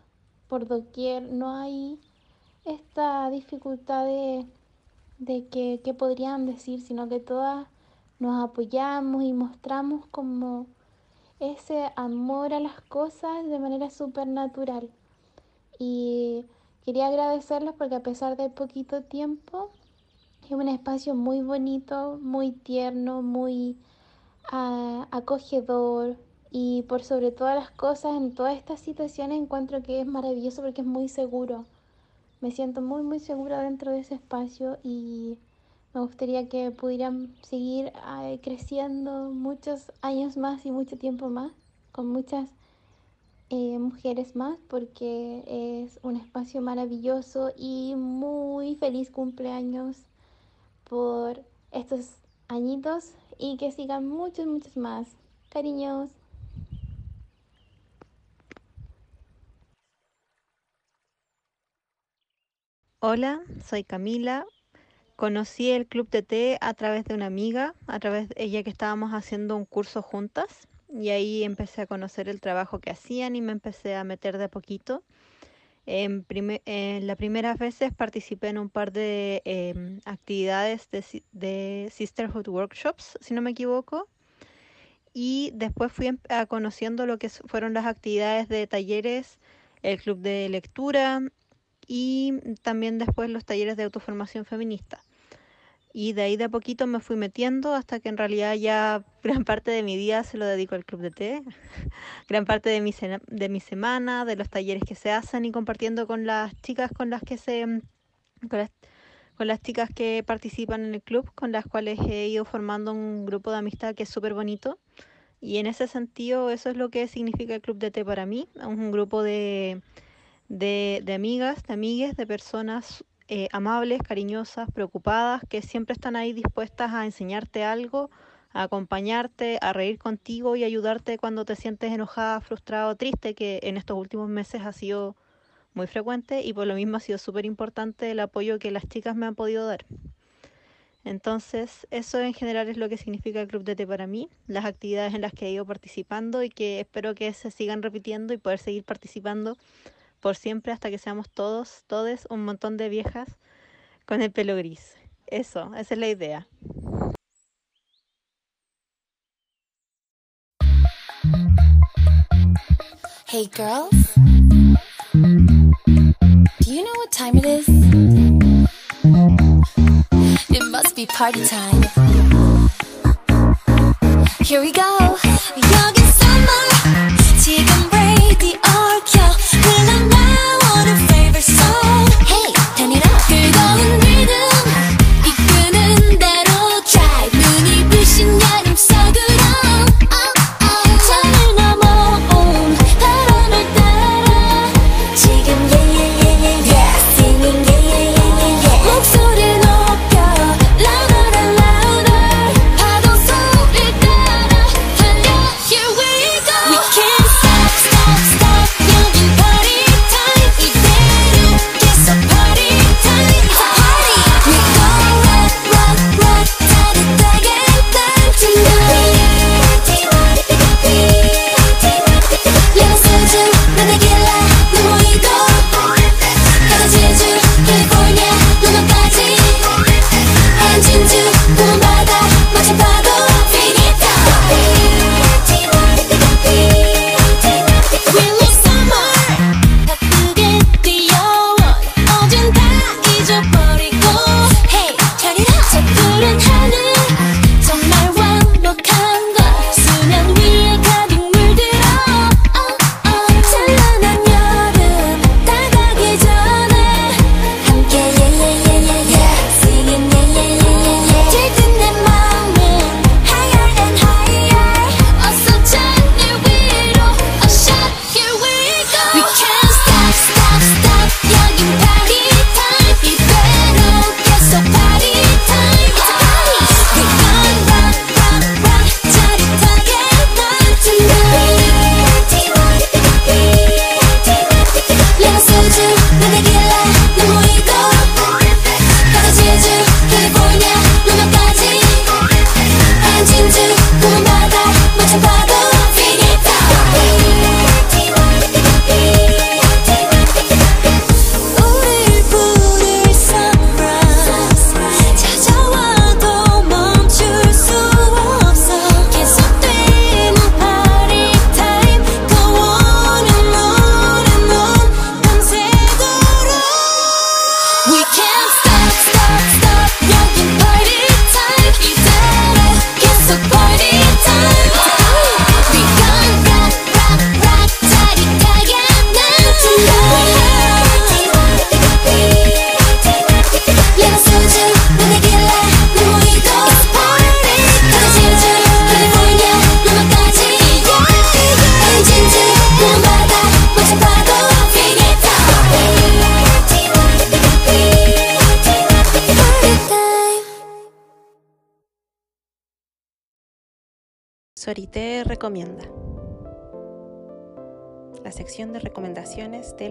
Speaker 12: por doquier. No hay esta dificultad de, de que, que podrían decir, sino que todas nos apoyamos y mostramos como ese amor a las cosas de manera súper natural. Y Quería agradecerles porque a pesar de poquito tiempo, es un espacio muy bonito, muy tierno, muy ah, acogedor y por sobre todas las cosas en todas estas situaciones encuentro que es maravilloso porque es muy seguro. Me siento muy muy segura dentro de ese espacio y Me gustaría que pudieran seguir eh, creciendo muchos años más y mucho tiempo más, con muchas eh, mujeres más, porque es un espacio maravilloso y muy feliz cumpleaños por estos añitos y que sigan muchos, muchos más. Cariños.
Speaker 13: Hola, soy Camila. Conocí el Club Té a través de una amiga, a través de ella que estábamos haciendo un curso juntas y ahí empecé a conocer el trabajo que hacían y me empecé a meter de poquito. En, en las primeras veces participé en un par de em, actividades de, de, Sisterhood Workshops, si no me equivoco, y después fui em, a conociendo lo que fueron las actividades de talleres, el club de lectura, y también después los talleres de autoformación feminista. Y de ahí de a poquito me fui metiendo hasta que en realidad ya gran parte de mi día se lo dedico al club de té, gran parte de mi, de mi semana, de los talleres que se hacen y compartiendo con las chicas con las que se... Con las, con las chicas que participan en el club, con las cuales he ido formando un grupo de amistad que es súper bonito. Y en ese sentido, eso es lo que significa el club de té para mí, un grupo de, de, de amigas, de amigues, de personas eh, amables, cariñosas, preocupadas, que siempre están ahí dispuestas a enseñarte algo, a acompañarte, a reír contigo y ayudarte cuando te sientes enojada, frustrada o triste, que en estos últimos meses ha sido muy frecuente y por lo mismo ha sido súper importante el apoyo que las chicas me han podido dar. Entonces, eso en general es lo que significa el Club de Té para mí, las actividades en las que he ido participando y que espero que se sigan repitiendo y poder seguir participando por siempre hasta que seamos todos, todes, un montón de viejas con el pelo gris. Eso, esa es la idea.
Speaker 14: Hey girls, do you know what time it is? It must be party time. Here we go. 여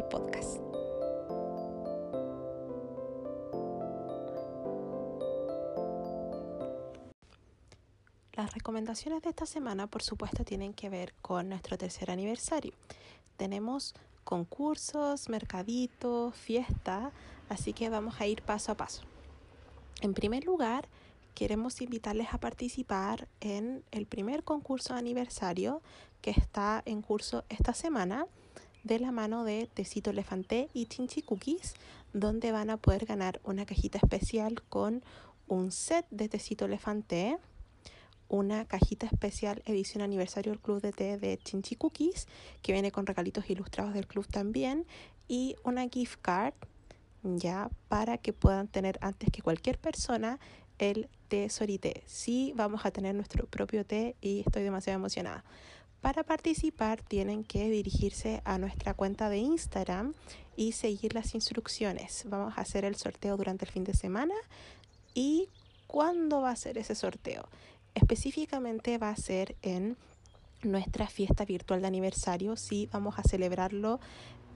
Speaker 1: podcast. Las recomendaciones de esta semana, por supuesto, tienen que ver con nuestro tercer aniversario. Tenemos concursos, mercaditos, fiesta, así que vamos a ir paso a paso. En primer lugar, queremos invitarles a participar en el primer concurso de aniversario que está en curso esta semana de la mano de Tecito Elefante y Chinchi Cookies, donde van a poder ganar una cajita especial con un set de Tecito Elefante, una cajita especial edición aniversario del Club de Té de Chinchi Cookies, que viene con regalitos ilustrados del club también, y una gift card ya para que puedan tener antes que cualquier persona el té Sorité. Sí, vamos a tener nuestro propio té y estoy demasiado emocionada. Para participar tienen que dirigirse a nuestra cuenta de Instagram y seguir las instrucciones. Vamos a hacer el sorteo durante el fin de semana y ¿cuándo va a ser ese sorteo? Específicamente va a ser en nuestra fiesta virtual de aniversario. Sí, vamos a celebrarlo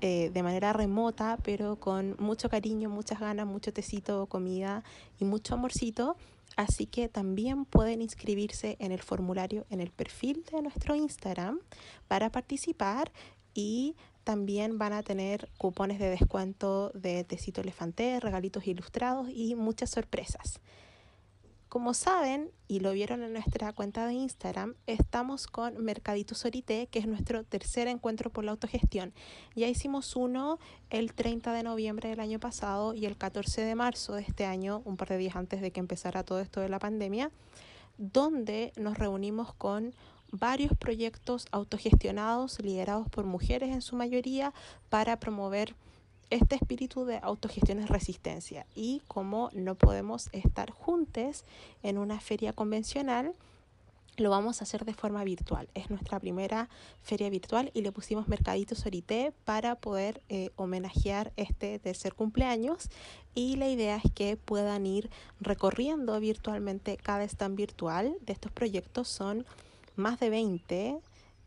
Speaker 1: eh, de manera remota, pero con mucho cariño, muchas ganas, mucho tecito, comida y mucho amorcito. Así que también pueden inscribirse en el formulario en el perfil de nuestro Instagram para participar y también van a tener cupones de descuento de tecito elefante, regalitos ilustrados y muchas sorpresas. Como saben y lo vieron en nuestra cuenta de Instagram, estamos con Mercadito Sorité, que es nuestro tercer encuentro por la autogestión. Ya hicimos uno el 30 de noviembre del año pasado y el 14 de marzo de este año, un par de días antes de que empezara todo esto de la pandemia, donde nos reunimos con varios proyectos autogestionados, liderados por mujeres en su mayoría, para promover este espíritu de autogestión es resistencia y como no podemos estar juntos en una feria convencional, lo vamos a hacer de forma virtual. Es nuestra primera feria virtual y le pusimos Mercadito Sorité para poder eh, homenajear este tercer cumpleaños. Y la idea es que puedan ir recorriendo virtualmente cada stand virtual de estos proyectos. Son más de 20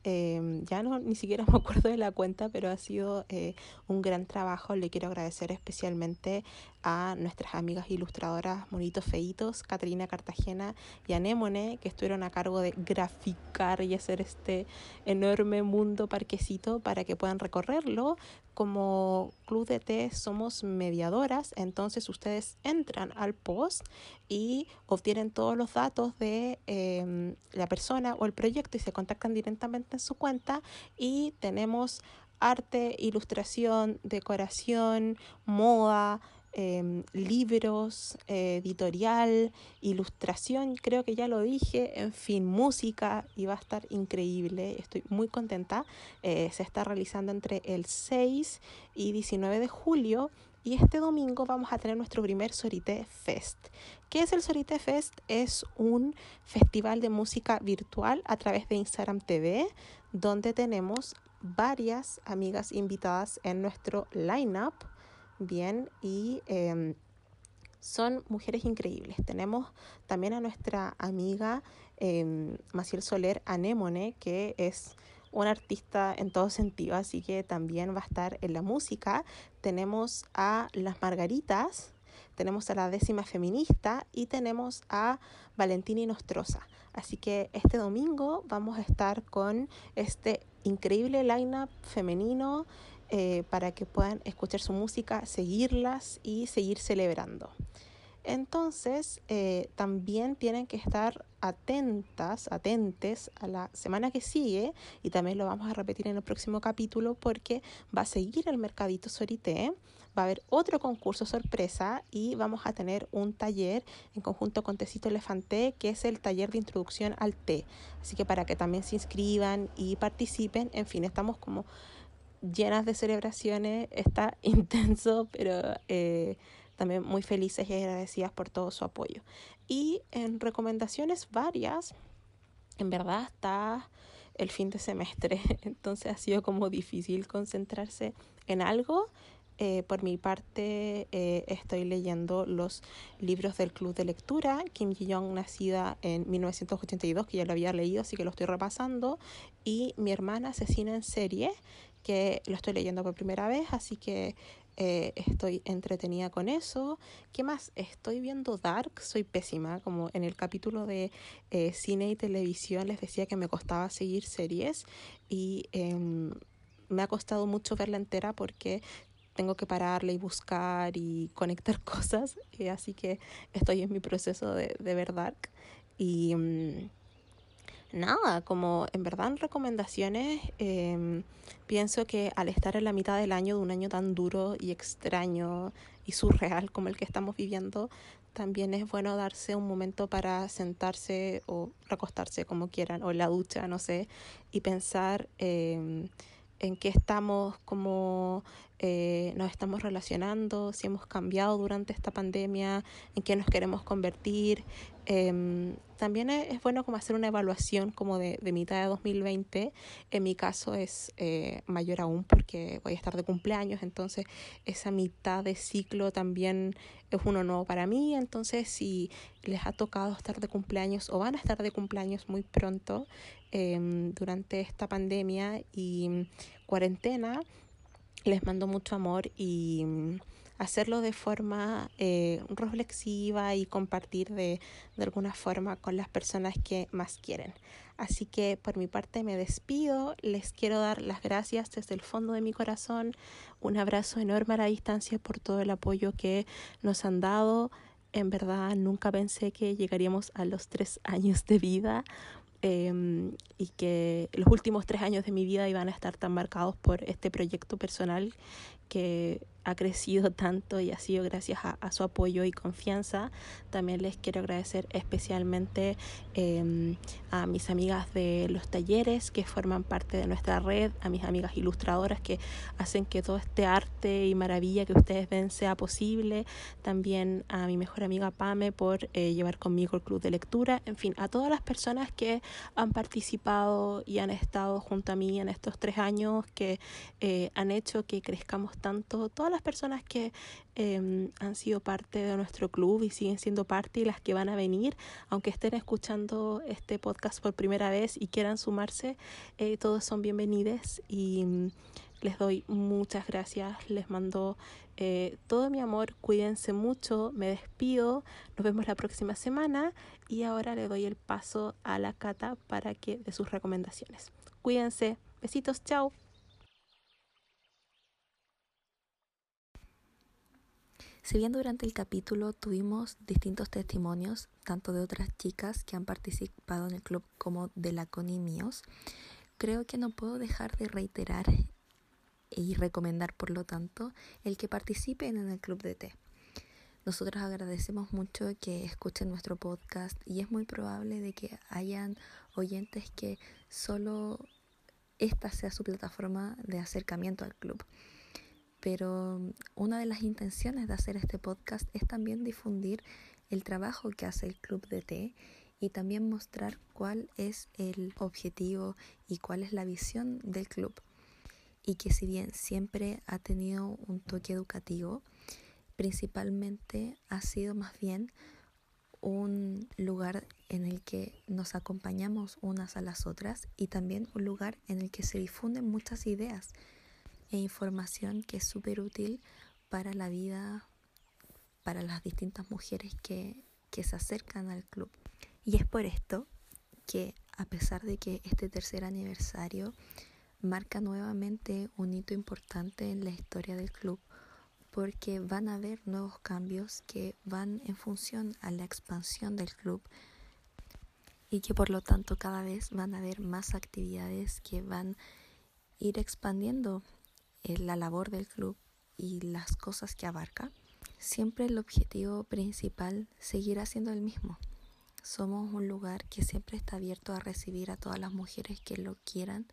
Speaker 1: eh, ya no ni siquiera me acuerdo de la cuenta, pero ha sido eh, un gran trabajo. Le quiero agradecer especialmente a nuestras amigas ilustradoras Monitos Feitos, Caterina Cartagena y Anémone, que estuvieron a cargo de graficar y hacer este enorme mundo parquecito para que puedan recorrerlo. Como Club de Té somos mediadoras, entonces ustedes entran al post y obtienen todos los datos de eh, la persona o el proyecto y se contactan directamente en su cuenta y tenemos arte, ilustración, decoración, moda, eh, libros, eh, editorial, ilustración, creo que ya lo dije, en fin, música y va a estar increíble, estoy muy contenta. Eh, se está realizando entre el 6 y 19 de julio y este domingo vamos a tener nuestro primer Sorite Fest. ¿Qué es el Sorite Fest? Es un festival de música virtual a través de Instagram TV, donde tenemos varias amigas invitadas en nuestro lineup bien y eh, son mujeres increíbles. Tenemos también a nuestra amiga eh, Maciel Soler Anémone, que es una artista en todo sentido, así que también va a estar en la música. Tenemos a las Margaritas, tenemos a la décima feminista y tenemos a Valentina Nostroza. Así que este domingo vamos a estar con este increíble lineup femenino eh, para que puedan escuchar su música, seguirlas y seguir celebrando. Entonces, eh, también tienen que estar atentas, atentes a la semana que sigue, y también lo vamos a repetir en el próximo capítulo porque va a seguir el Mercadito Sorité, va a haber otro concurso sorpresa y vamos a tener un taller en conjunto con Tecito Elefante, que es el taller de introducción al té. Así que para que también se inscriban y participen, en fin, estamos como llenas de celebraciones, está intenso, pero eh, también muy felices y agradecidas por todo su apoyo. Y en recomendaciones varias, en verdad está el fin de semestre, entonces ha sido como difícil concentrarse en algo. eh, por mi parte, eh, estoy leyendo los libros del Club de Lectura. Kim Ji-young, nacida en 1982, que ya lo había leído, así que lo estoy repasando. Y mi hermana, Asesina en Serie, que lo estoy leyendo por primera vez, así que eh, estoy entretenida con eso. ¿Qué más? Estoy viendo Dark, soy pésima, como en el capítulo de eh, cine y televisión les decía que me costaba seguir series y em, me ha costado mucho verla entera porque tengo que pararla y buscar y conectar cosas, eh, así que estoy en mi proceso de, de ver Dark y... mm, Nada, como en verdad en recomendaciones, em, pienso que al estar en la mitad del año, de un año tan duro y extraño y surreal como el que estamos viviendo, también es bueno darse un momento para sentarse o recostarse como quieran, o en la ducha, no sé, y pensar em, en qué estamos, cómo eh, nos estamos relacionando, si hemos cambiado durante esta pandemia, en qué nos queremos convertir. Em, también es, es bueno como hacer una evaluación como de, de mitad de 2020. En mi caso es eh, mayor aún porque voy a estar de cumpleaños, entonces esa mitad de ciclo también es uno nuevo para mí. Entonces si les ha tocado estar de cumpleaños o van a estar de cumpleaños muy pronto em, durante esta pandemia y cuarentena, les mando mucho amor y mm, hacerlo de forma eh, reflexiva y compartir de, de alguna forma con las personas que más quieren. Así que por mi parte me despido, les quiero dar las gracias desde el fondo de mi corazón, un abrazo enorme a la distancia por todo el apoyo que nos han dado. En verdad nunca pensé que llegaríamos a los tres años de vida em, y que los últimos tres años de mi vida iban a estar tan marcados por este proyecto personal que ha crecido tanto y ha sido gracias a, a su apoyo y confianza. También les quiero agradecer especialmente em, a mis amigas de los talleres que forman parte de nuestra red, a mis amigas ilustradoras que hacen que todo este arte y maravilla que ustedes ven sea posible. También a mi mejor amiga Pame por eh, llevar conmigo el club de lectura. En fin, a todas las personas que han participado y han estado junto a mí en estos tres años que eh, han hecho que crezcamos tanto. Todas las personas que eh, han sido parte de nuestro club y siguen siendo parte y las que van a venir, aunque estén escuchando este podcast por primera vez y quieran sumarse, eh, todos son bienvenidos y mm, les doy muchas gracias, les mando eh, todo mi amor, cuídense mucho, me despido, nos vemos la próxima semana y ahora le doy el paso a la Cata para que de sus recomendaciones. Cuídense, besitos, chao.
Speaker 2: Si bien durante el capítulo tuvimos distintos testimonios, tanto de otras chicas que han participado en el club como de la Connie míos, creo que no puedo dejar de reiterar y recomendar, por lo tanto, el que participen en el club de té. Nosotros agradecemos mucho que escuchen nuestro podcast y es muy probable de que hayan oyentes que solo esta sea su plataforma de acercamiento al club. Pero una de las intenciones de hacer este podcast es también difundir el trabajo que hace el club de té y también mostrar cuál es el objetivo y cuál es la visión del club. Y que si bien siempre ha tenido un toque educativo, principalmente ha sido más bien un lugar en el que nos acompañamos unas a las otras y también un lugar en el que se difunden muchas ideas e información que es súper útil para la vida, para las distintas mujeres que, que se acercan al club. Y es por esto que a pesar de que este tercer aniversario marca nuevamente un hito importante en la historia del club, porque van a haber nuevos cambios que van en función a la expansión del club y que por lo tanto cada vez van a haber más actividades que van a ir expandiendo eh, la labor del club y las cosas que abarca, siempre el objetivo principal seguirá siendo el mismo. Somos un lugar que siempre está abierto a recibir a todas las mujeres que lo quieran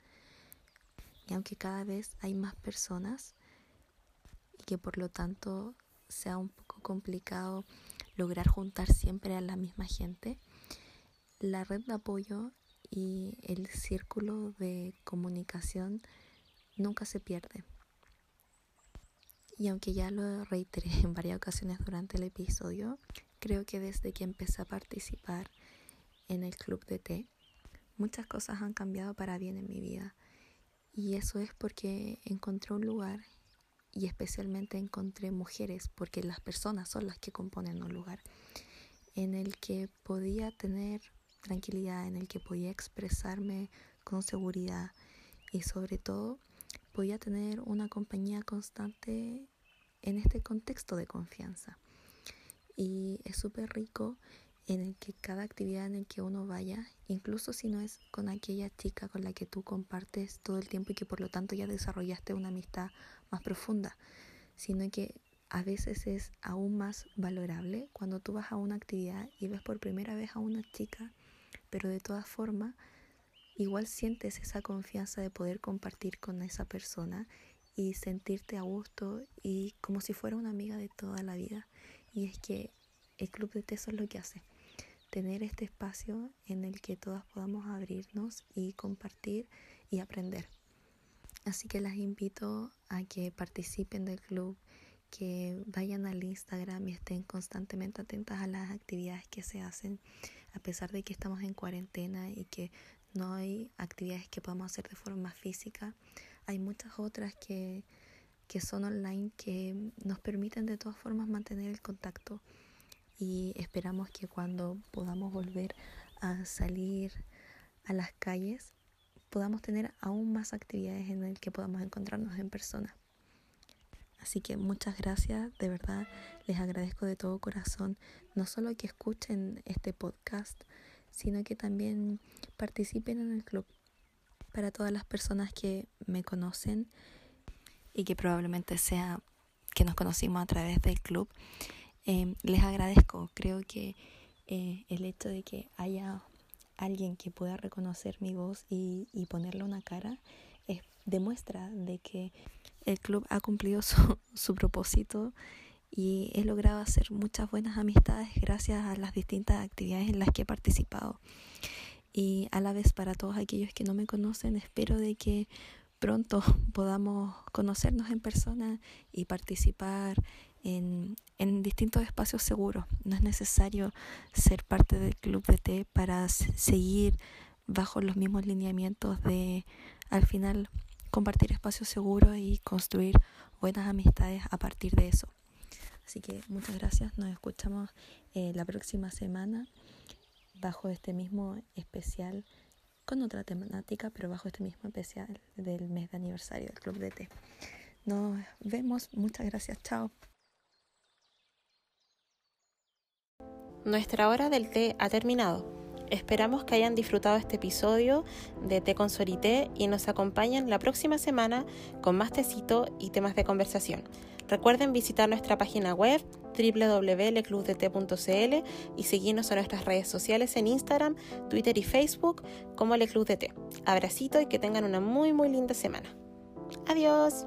Speaker 2: y aunque cada vez hay más personas y que por lo tanto sea un poco complicado lograr juntar siempre a la misma gente, la red de apoyo y el círculo de comunicación nunca se pierde Y aunque ya lo reiteré en varias ocasiones durante el episodio, creo que desde que empecé a participar en el club de té, muchas cosas han cambiado para bien en mi vida. Y eso es porque encontré un lugar y especialmente encontré mujeres, porque las personas son las que componen un lugar, en el que podía tener tranquilidad, en el que podía expresarme con seguridad y sobre todo podía tener una compañía constante en este contexto de confianza. Y es súper rico en el que cada actividad en el que uno vaya, incluso si no es con aquella chica con la que tú compartes todo el tiempo y que por lo tanto ya desarrollaste una amistad más profunda, sino que a veces es aún más valorable cuando tú vas a una actividad y ves por primera vez a una chica, pero de todas formas igual sientes esa confianza de poder compartir con esa persona y sentirte a gusto y como si fuera una amiga de toda la vida. Y es que el Club de Teso es lo que hace, tener este espacio en el que todas podamos abrirnos y compartir y aprender. Así que las invito a que participen del club, que vayan al Instagram y estén constantemente atentas a las actividades que se hacen, a pesar de que estamos en cuarentena y que no hay actividades que podamos hacer de forma física. Hay muchas otras que, que son online que nos permiten de todas formas mantener el contacto y esperamos que cuando podamos volver a salir a las calles podamos tener aún más actividades en las que podamos encontrarnos en persona. Así que muchas gracias, de verdad les agradezco de todo corazón, no solo que escuchen este podcast, sino que también participen en el club. Para todas las personas que me conocen y que probablemente sea que nos conocimos a través del club, eh, les agradezco. Creo que eh, el hecho de que haya alguien que pueda reconocer mi voz y, y ponerle una cara es, demuestra de que el club ha cumplido su, su propósito y he logrado hacer muchas buenas amistades gracias a las distintas actividades en las que he participado. Y a la vez para todos aquellos que no me conocen, espero de que pronto podamos conocernos en persona y participar en, en distintos espacios seguros. No es necesario ser parte del club de té para seguir bajo los mismos lineamientos de al final compartir espacios seguros y construir buenas amistades a partir de eso. Así que muchas gracias, nos escuchamos eh, la próxima semana bajo este mismo especial con otra temática, pero bajo este mismo especial del mes de aniversario del Club de Té. Nos vemos, muchas gracias, chao.
Speaker 1: Nuestra hora del té ha terminado. Esperamos que hayan disfrutado este episodio de Té con Sorité y nos acompañen la próxima semana con más tecito y temas de conversación. Recuerden visitar nuestra página web www.leclubdt.cl y seguirnos en nuestras redes sociales en Instagram, Twitter y Facebook como Le Club de Té. Abracito y que tengan una muy muy linda semana. Adiós.